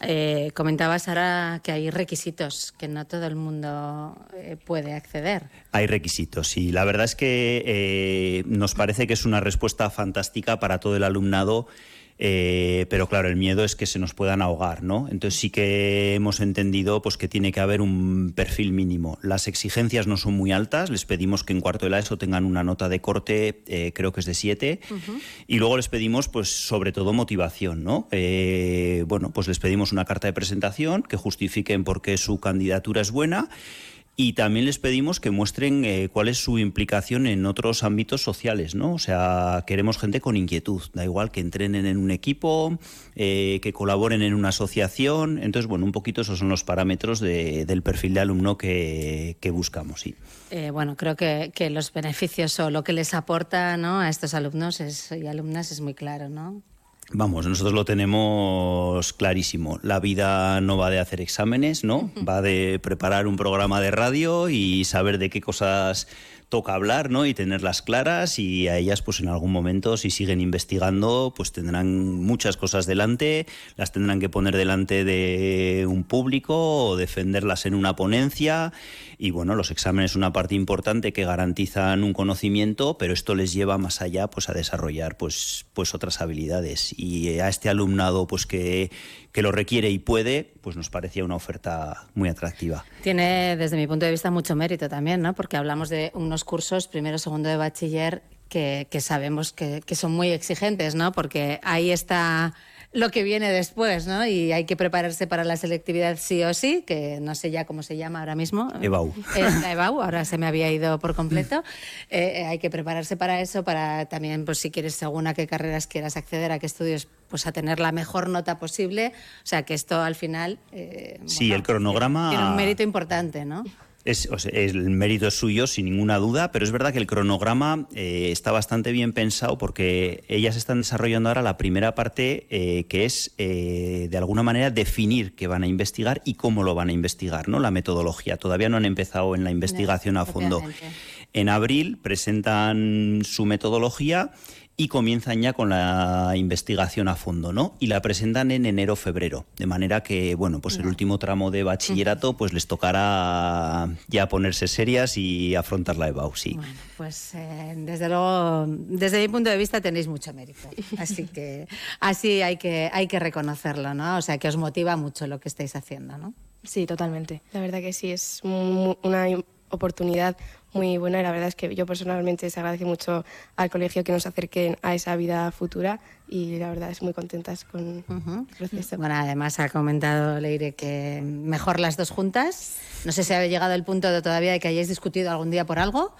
Eh, comentabas ahora que hay requisitos que no todo el mundo eh, puede acceder. Hay requisitos y la verdad es que eh, nos parece que es una respuesta fantástica para todo el alumnado Eh, pero claro, el miedo es que se nos puedan ahogar, ¿no? Entonces sí que hemos entendido pues, que tiene que haber un perfil mínimo. Las exigencias no son muy altas, les pedimos que en cuarto de la ESO tengan una nota de corte, eh, creo que es de 7, y luego les pedimos, pues, sobre todo motivación, ¿no? Eh, bueno, pues les pedimos una carta de presentación que justifiquen por qué su candidatura es buena y también les pedimos que muestren eh, cuál es su implicación en otros ámbitos sociales, ¿no? O sea, queremos gente con inquietud, da igual que entrenen en un equipo, eh, que colaboren en una asociación. Entonces, bueno, un poquito esos son los parámetros de- del perfil de alumno que, que buscamos, sí. Eh, bueno, creo que, que los beneficios o lo que les aporta ¿no? a estos alumnos es- y alumnas es muy claro, ¿no? Vamos, nosotros lo tenemos clarísimo. La vida no va de hacer exámenes, ¿no? Va de preparar un programa de radio y saber de qué cosas toca hablar, ¿no? Y tenerlas claras y a ellas, pues en algún momento, si siguen investigando, pues tendrán muchas cosas delante, las tendrán que poner delante de un público o defenderlas en una ponencia. Y bueno, los exámenes son una parte importante que garantizan un conocimiento, pero esto les lleva más allá pues a desarrollar pues, pues otras habilidades. Y a este alumnado pues que, que lo requiere y puede, pues nos parecía una oferta muy atractiva. Tiene, desde mi punto de vista, mucho mérito también, ¿no? Porque hablamos de unos cursos, primero, segundo de bachiller, que, que sabemos que, que son muy exigentes, ¿no? Porque ahí está lo que viene después, ¿no? Y hay que prepararse para la selectividad sí o sí, que no sé ya cómo se llama ahora mismo. EBAU. Es la EBAU, ahora se me había ido por completo. Eh, eh, hay que prepararse para eso, para también, pues si quieres, según a qué carreras quieras acceder, a qué estudios, pues a tener la mejor nota posible. O sea, que esto al final eh, Sí, el cronograma... tiene un mérito importante, ¿no? Es, o sea, el mérito es suyo, sin ninguna duda, pero es verdad que el cronograma eh, está bastante bien pensado porque ellas están desarrollando ahora la primera parte eh, que es, eh, de alguna manera, definir qué van a investigar y cómo lo van a investigar, ¿no? La metodología. Todavía no han empezado en la investigación a fondo. En abril presentan su metodología y comienzan ya con la investigación a fondo, ¿no? Y la presentan en enero-febrero, de manera que, bueno, pues el último tramo de bachillerato, pues les tocará ya ponerse serias y afrontar la EBAU, sí. Pues eh, desde luego, desde mi punto de vista tenéis mucho mérito. Así que así hay que, hay que reconocerlo, ¿no? O sea, que os motiva mucho lo que estáis haciendo, ¿no? Sí, totalmente. La verdad que sí, es una oportunidad muy buena y la verdad es que yo personalmente se agradece mucho al colegio que nos acerquen a esa vida futura y la verdad es muy contentas con el proceso. Bueno, además ha comentado Leire que mejor las dos juntas. No sé si ha llegado el punto de todavía de que hayáis discutido algún día por algo.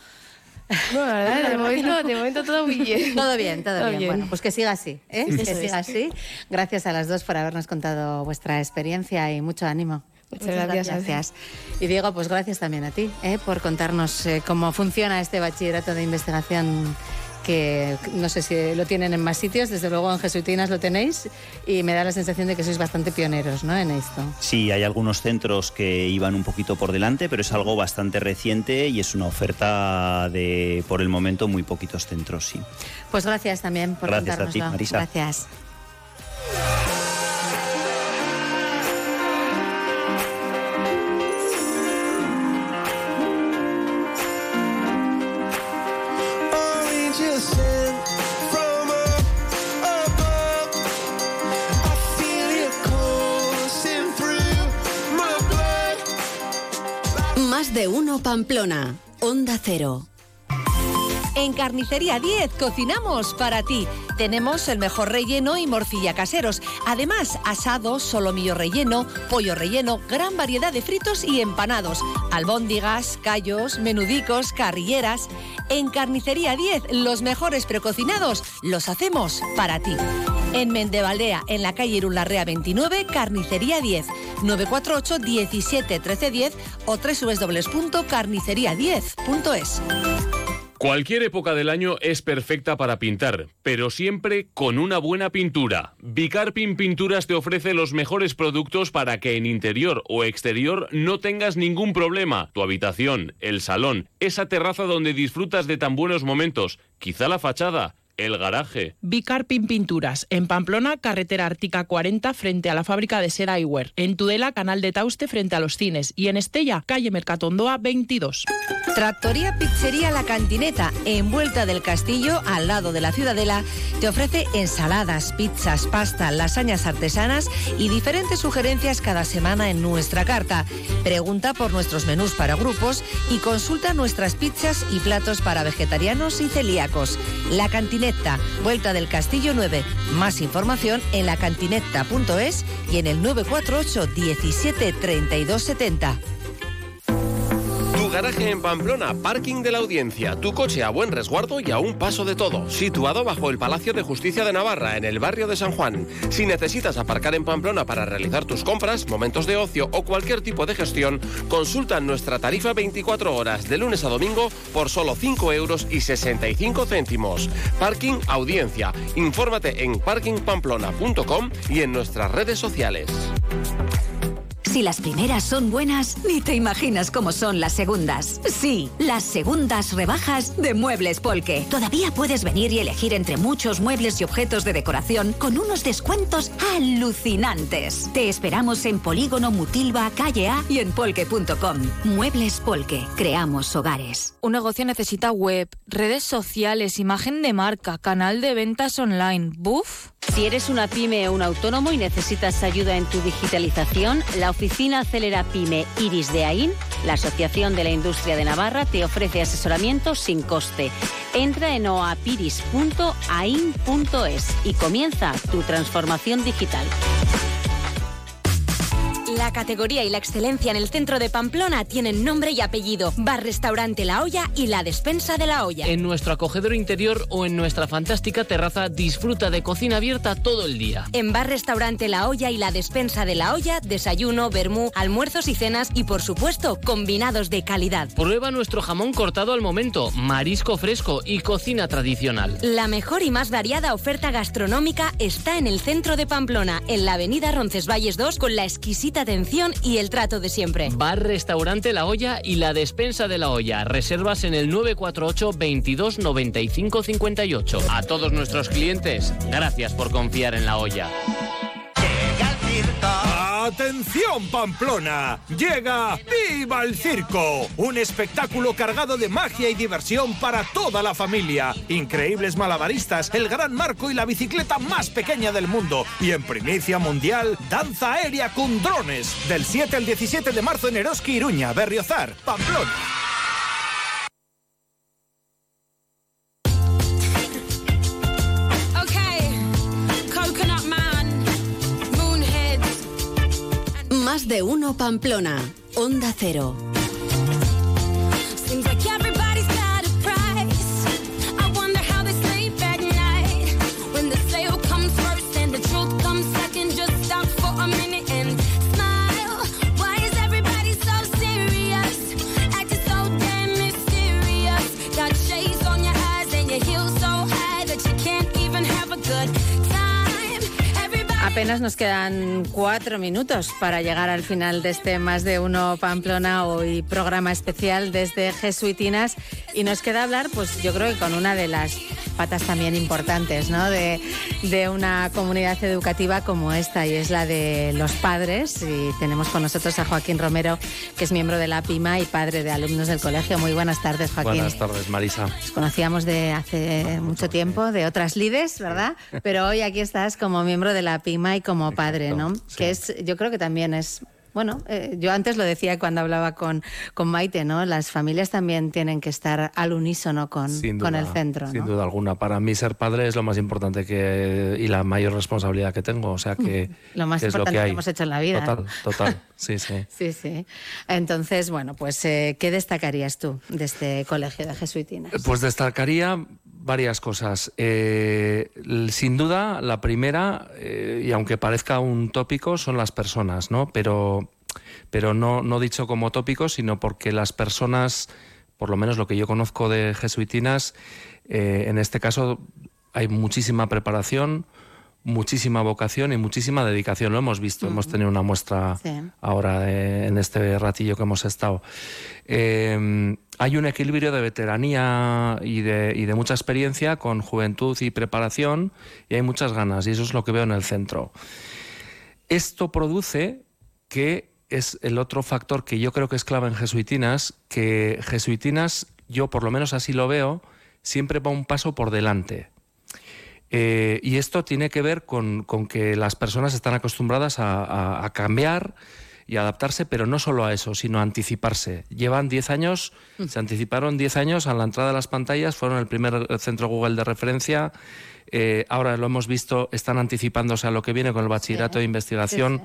No, la verdad, de momento, de momento todo muy bien. Todo bien, todo, Todo bien. bien. Bueno, pues que siga así, ¿eh? Sí, que siga es. así. Gracias a las dos por habernos contado vuestra experiencia y mucho ánimo. Muchas gracias. Y Diego, pues gracias también a ti ¿eh? por contarnos eh, cómo funciona este bachillerato de investigación que no sé si lo tienen en más sitios, desde luego en Jesuitinas lo tenéis y me da la sensación de que sois bastante pioneros ¿no? en esto. Sí, hay algunos centros que iban un poquito por delante, pero es algo bastante reciente y es una oferta de, por el momento, muy poquitos centros, sí. Pues gracias también por Gracias a ti. Marisa. Gracias. 1 Pamplona, Onda Cero. En Carnicería 10 cocinamos para ti. Tenemos el mejor relleno y morcilla caseros. Además, asado, solomillo relleno, pollo relleno, gran variedad de fritos y empanados, albóndigas, callos, menudicos, carrilleras. En Carnicería 10, los mejores precocinados los hacemos para ti. En Mendevaldea, en la calle Irularrea 29, Carnicería 10. 948 17 13 10 o www.carnicería10.es. Cualquier época del año es perfecta para pintar, pero siempre con una buena pintura. Bicarpin Pinturas te ofrece los mejores productos para que en interior o exterior no tengas ningún problema. Tu habitación, el salón, esa terraza donde disfrutas de tan buenos momentos, quizá la fachada. El Garaje. Bicarpin Pinturas, en Pamplona, carretera Ártica 40, frente a la fábrica de seda Iwer. En Tudela, canal de Tauste, frente a los cines. Y en Estella, calle Mercatondoa 22. Tractoría Pizzería La Cantineta, en Vuelta del Castillo, al lado de la Ciudadela, te ofrece ensaladas, pizzas, pasta, lasañas artesanas y diferentes sugerencias cada semana en nuestra carta. Pregunta por nuestros menús para grupos y consulta nuestras pizzas y platos para vegetarianos y celíacos. La Cantineta, Vuelta del Castillo 9. Más información en lacantineta.es y en el 948 17 32 70. Garaje en Pamplona, parking de la audiencia, tu coche a buen resguardo y a un paso de todo, situado bajo el Palacio de Justicia de Navarra, en el barrio de San Juan. Si necesitas aparcar en Pamplona para realizar tus compras, momentos de ocio o cualquier tipo de gestión, consulta nuestra tarifa 24 horas de lunes a domingo por solo 5 euros y 65 céntimos. Parking Audiencia. Infórmate en parkingpamplona.com y en nuestras redes sociales. Si las primeras son buenas, ni te imaginas cómo son las segundas. Sí, las segundas rebajas de Muebles Polke. Todavía puedes venir y elegir entre muchos muebles y objetos de decoración con unos descuentos alucinantes. Te esperamos en Polígono Mutilva, calle A y en polke.com. Muebles Polke. Creamos hogares. Un negocio necesita web, redes sociales, imagen de marca, canal de ventas online. ¡Buf! Si eres una pyme o un autónomo y necesitas ayuda en tu digitalización, la oficina Acelera Pyme Iris de AIN, la Asociación de la Industria de Navarra, te ofrece asesoramiento sin coste. Entra en oapiris.ain.es y comienza tu transformación digital. La categoría y la excelencia en el centro de Pamplona tienen nombre y apellido. Bar Restaurante La Olla y la Despensa de la Olla. En nuestro acogedor interior o en nuestra fantástica terraza disfruta de cocina abierta todo el día. En Bar Restaurante La Olla y la Despensa de la Olla, desayuno, vermú, almuerzos y cenas y por supuesto combinados de calidad. Prueba nuestro jamón cortado al momento, marisco fresco y cocina tradicional. La mejor y más variada oferta gastronómica está en el centro de Pamplona, en la avenida Roncesvalles 2, con la exquisita atención y el trato de siempre. Bar Restaurante La Olla y la Despensa de la Olla. Reservas en el 948 22 95 58. A todos nuestros clientes, gracias por confiar en La Olla. ¡Atención Pamplona! Llega ¡Viva el Circo! Un espectáculo cargado de magia y diversión para toda la familia. Increíbles malabaristas, el gran marco y la bicicleta más pequeña del mundo. Y en primicia mundial, danza aérea con drones. Del 7 al 17 de marzo en Eroski, Iruña, Berriozar, Pamplona. Más de uno Pamplona. Onda Cero. Apenas nos quedan cuatro minutos para llegar al final de este Más de Uno Pamplona, hoy programa especial desde Jesuitinas. Y nos queda hablar, pues yo creo que con una de las patas también importantes, ¿no? De, de una comunidad educativa como esta, y es la de los padres. Y tenemos con nosotros a Joaquín Romero, que es miembro de la PIMA y padre de alumnos del colegio. Muy buenas tardes, Joaquín. Buenas tardes, Marisa. Nos conocíamos de hace mucho tiempo, de otras lides, ¿verdad? Pero hoy aquí estás como miembro de la PIMA y como padre, ¿no? Que es, yo creo que también es. Bueno, eh, yo antes lo decía cuando hablaba con, con Maite, ¿no? Las familias también tienen que estar al unísono con, con el centro, Sin ¿no? duda alguna. Para mí ser padre es lo más importante que y la mayor responsabilidad que tengo. O sea que Lo más que es lo importante que, hemos hecho en la vida. Total, total. Sí, sí. Sí, sí. Entonces, bueno, pues, eh, ¿qué destacarías tú de este colegio de jesuitinas? Pues destacaría varias cosas. Eh, sin duda, la primera, eh, y aunque parezca un tópico, son las personas, ¿no? Pero, pero no, no dicho como tópico, sino porque las personas, por lo menos lo que yo conozco de jesuitinas, eh, en este caso hay muchísima preparación, muchísima vocación y muchísima dedicación. Lo hemos visto, hemos tenido una muestra Sí. ahora eh, en este ratillo que hemos estado. Eh, hay un equilibrio de veteranía y de, mucha experiencia con juventud y preparación y hay muchas ganas y eso es lo que veo en el centro. Esto produce que es el otro factor que yo creo que es clave en Jesuitinas, que Jesuitinas, yo por lo menos así lo veo, siempre va un paso por delante. Eh, y esto tiene que ver con, que las personas están acostumbradas a cambiar y adaptarse, pero no solo a eso, sino a anticiparse. Llevan 10 años, se anticiparon 10 años a la entrada de las pantallas, fueron el primer centro Google de referencia. Eh, ahora lo hemos visto, están anticipándose a lo que viene con el bachillerato de investigación.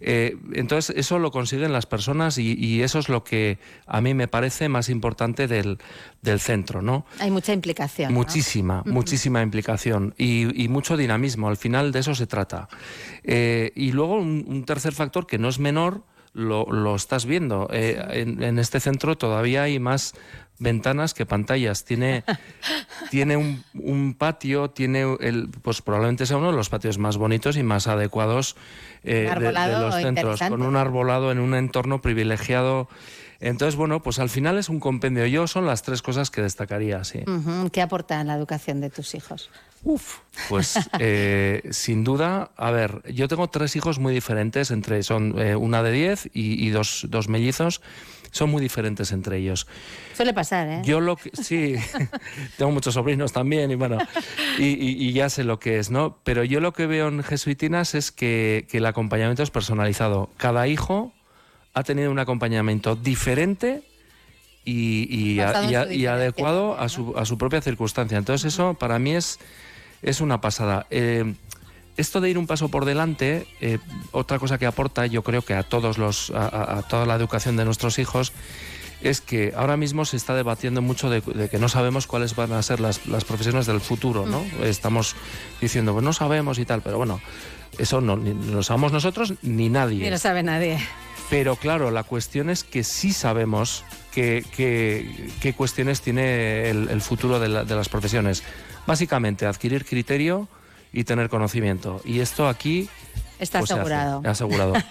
Eh, entonces, eso lo consiguen las personas y, y eso es lo que a mí me parece más importante del, del centro, ¿no? Hay mucha implicación. ¿no? Muchísima, muchísima implicación y, y mucho dinamismo. Al final de eso se trata. Eh, y luego un, un tercer factor que no es menor, lo, lo estás viendo. Eh, en, en este centro todavía hay más ventanas que pantallas. Tiene, tiene un, un patio, tiene el, pues probablemente sea uno de los patios más bonitos y más adecuados eh, de- los centros, con un arbolado en un entorno privilegiado. Entonces, bueno, pues al final es un compendio. Yo son las tres cosas que destacaría, sí. ¿Qué aporta en la educación de tus hijos? Pues eh, sin duda, a ver, yo tengo tres hijos muy diferentes, entre son eh, una de 10 y, y dos, dos mellizos, son muy diferentes entre ellos. Suele pasar, ¿eh? Yo lo que sí, tengo muchos sobrinos también y bueno, y, y- y ya sé lo que es, ¿no? Pero yo lo que veo en Jesuitinas es que, que el acompañamiento es personalizado. Cada hijo ha tenido un acompañamiento diferente y, adecuado a su, a su propia circunstancia. Entonces eso para mí es, es una pasada. Eh, esto de ir un paso por delante, eh, otra cosa que aporta, yo creo que a todos los, a, toda la educación de nuestros hijos, es que ahora mismo se está debatiendo mucho de, de que no sabemos cuáles van a ser las, las profesiones del futuro, ¿no? Estamos diciendo, pues no sabemos y tal, pero bueno, eso no, ni lo sabemos nosotros ni nadie. Ni lo sabe nadie. Pero claro, la cuestión es que sí sabemos qué, qué- qué cuestiones tiene el, el futuro de, la- de las profesiones. Básicamente, adquirir criterio y tener conocimiento. Y esto aquí... Está pues, se hace. asegurado. asegurado.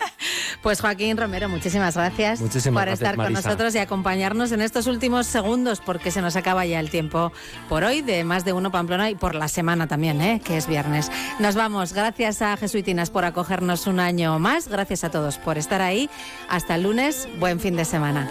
Pues Joaquín Romero, muchísimas gracias Muchísimas por gracias, estar con Marisa. nosotros y acompañarnos en estos últimos segundos, porque se nos acaba ya el tiempo por hoy de más de uno Pamplona y por la semana también, ¿eh? que es viernes. Nos vamos. Gracias a Jesuitinas por acogernos un año más. Gracias a todos por estar ahí. Hasta el lunes. Buen fin de semana.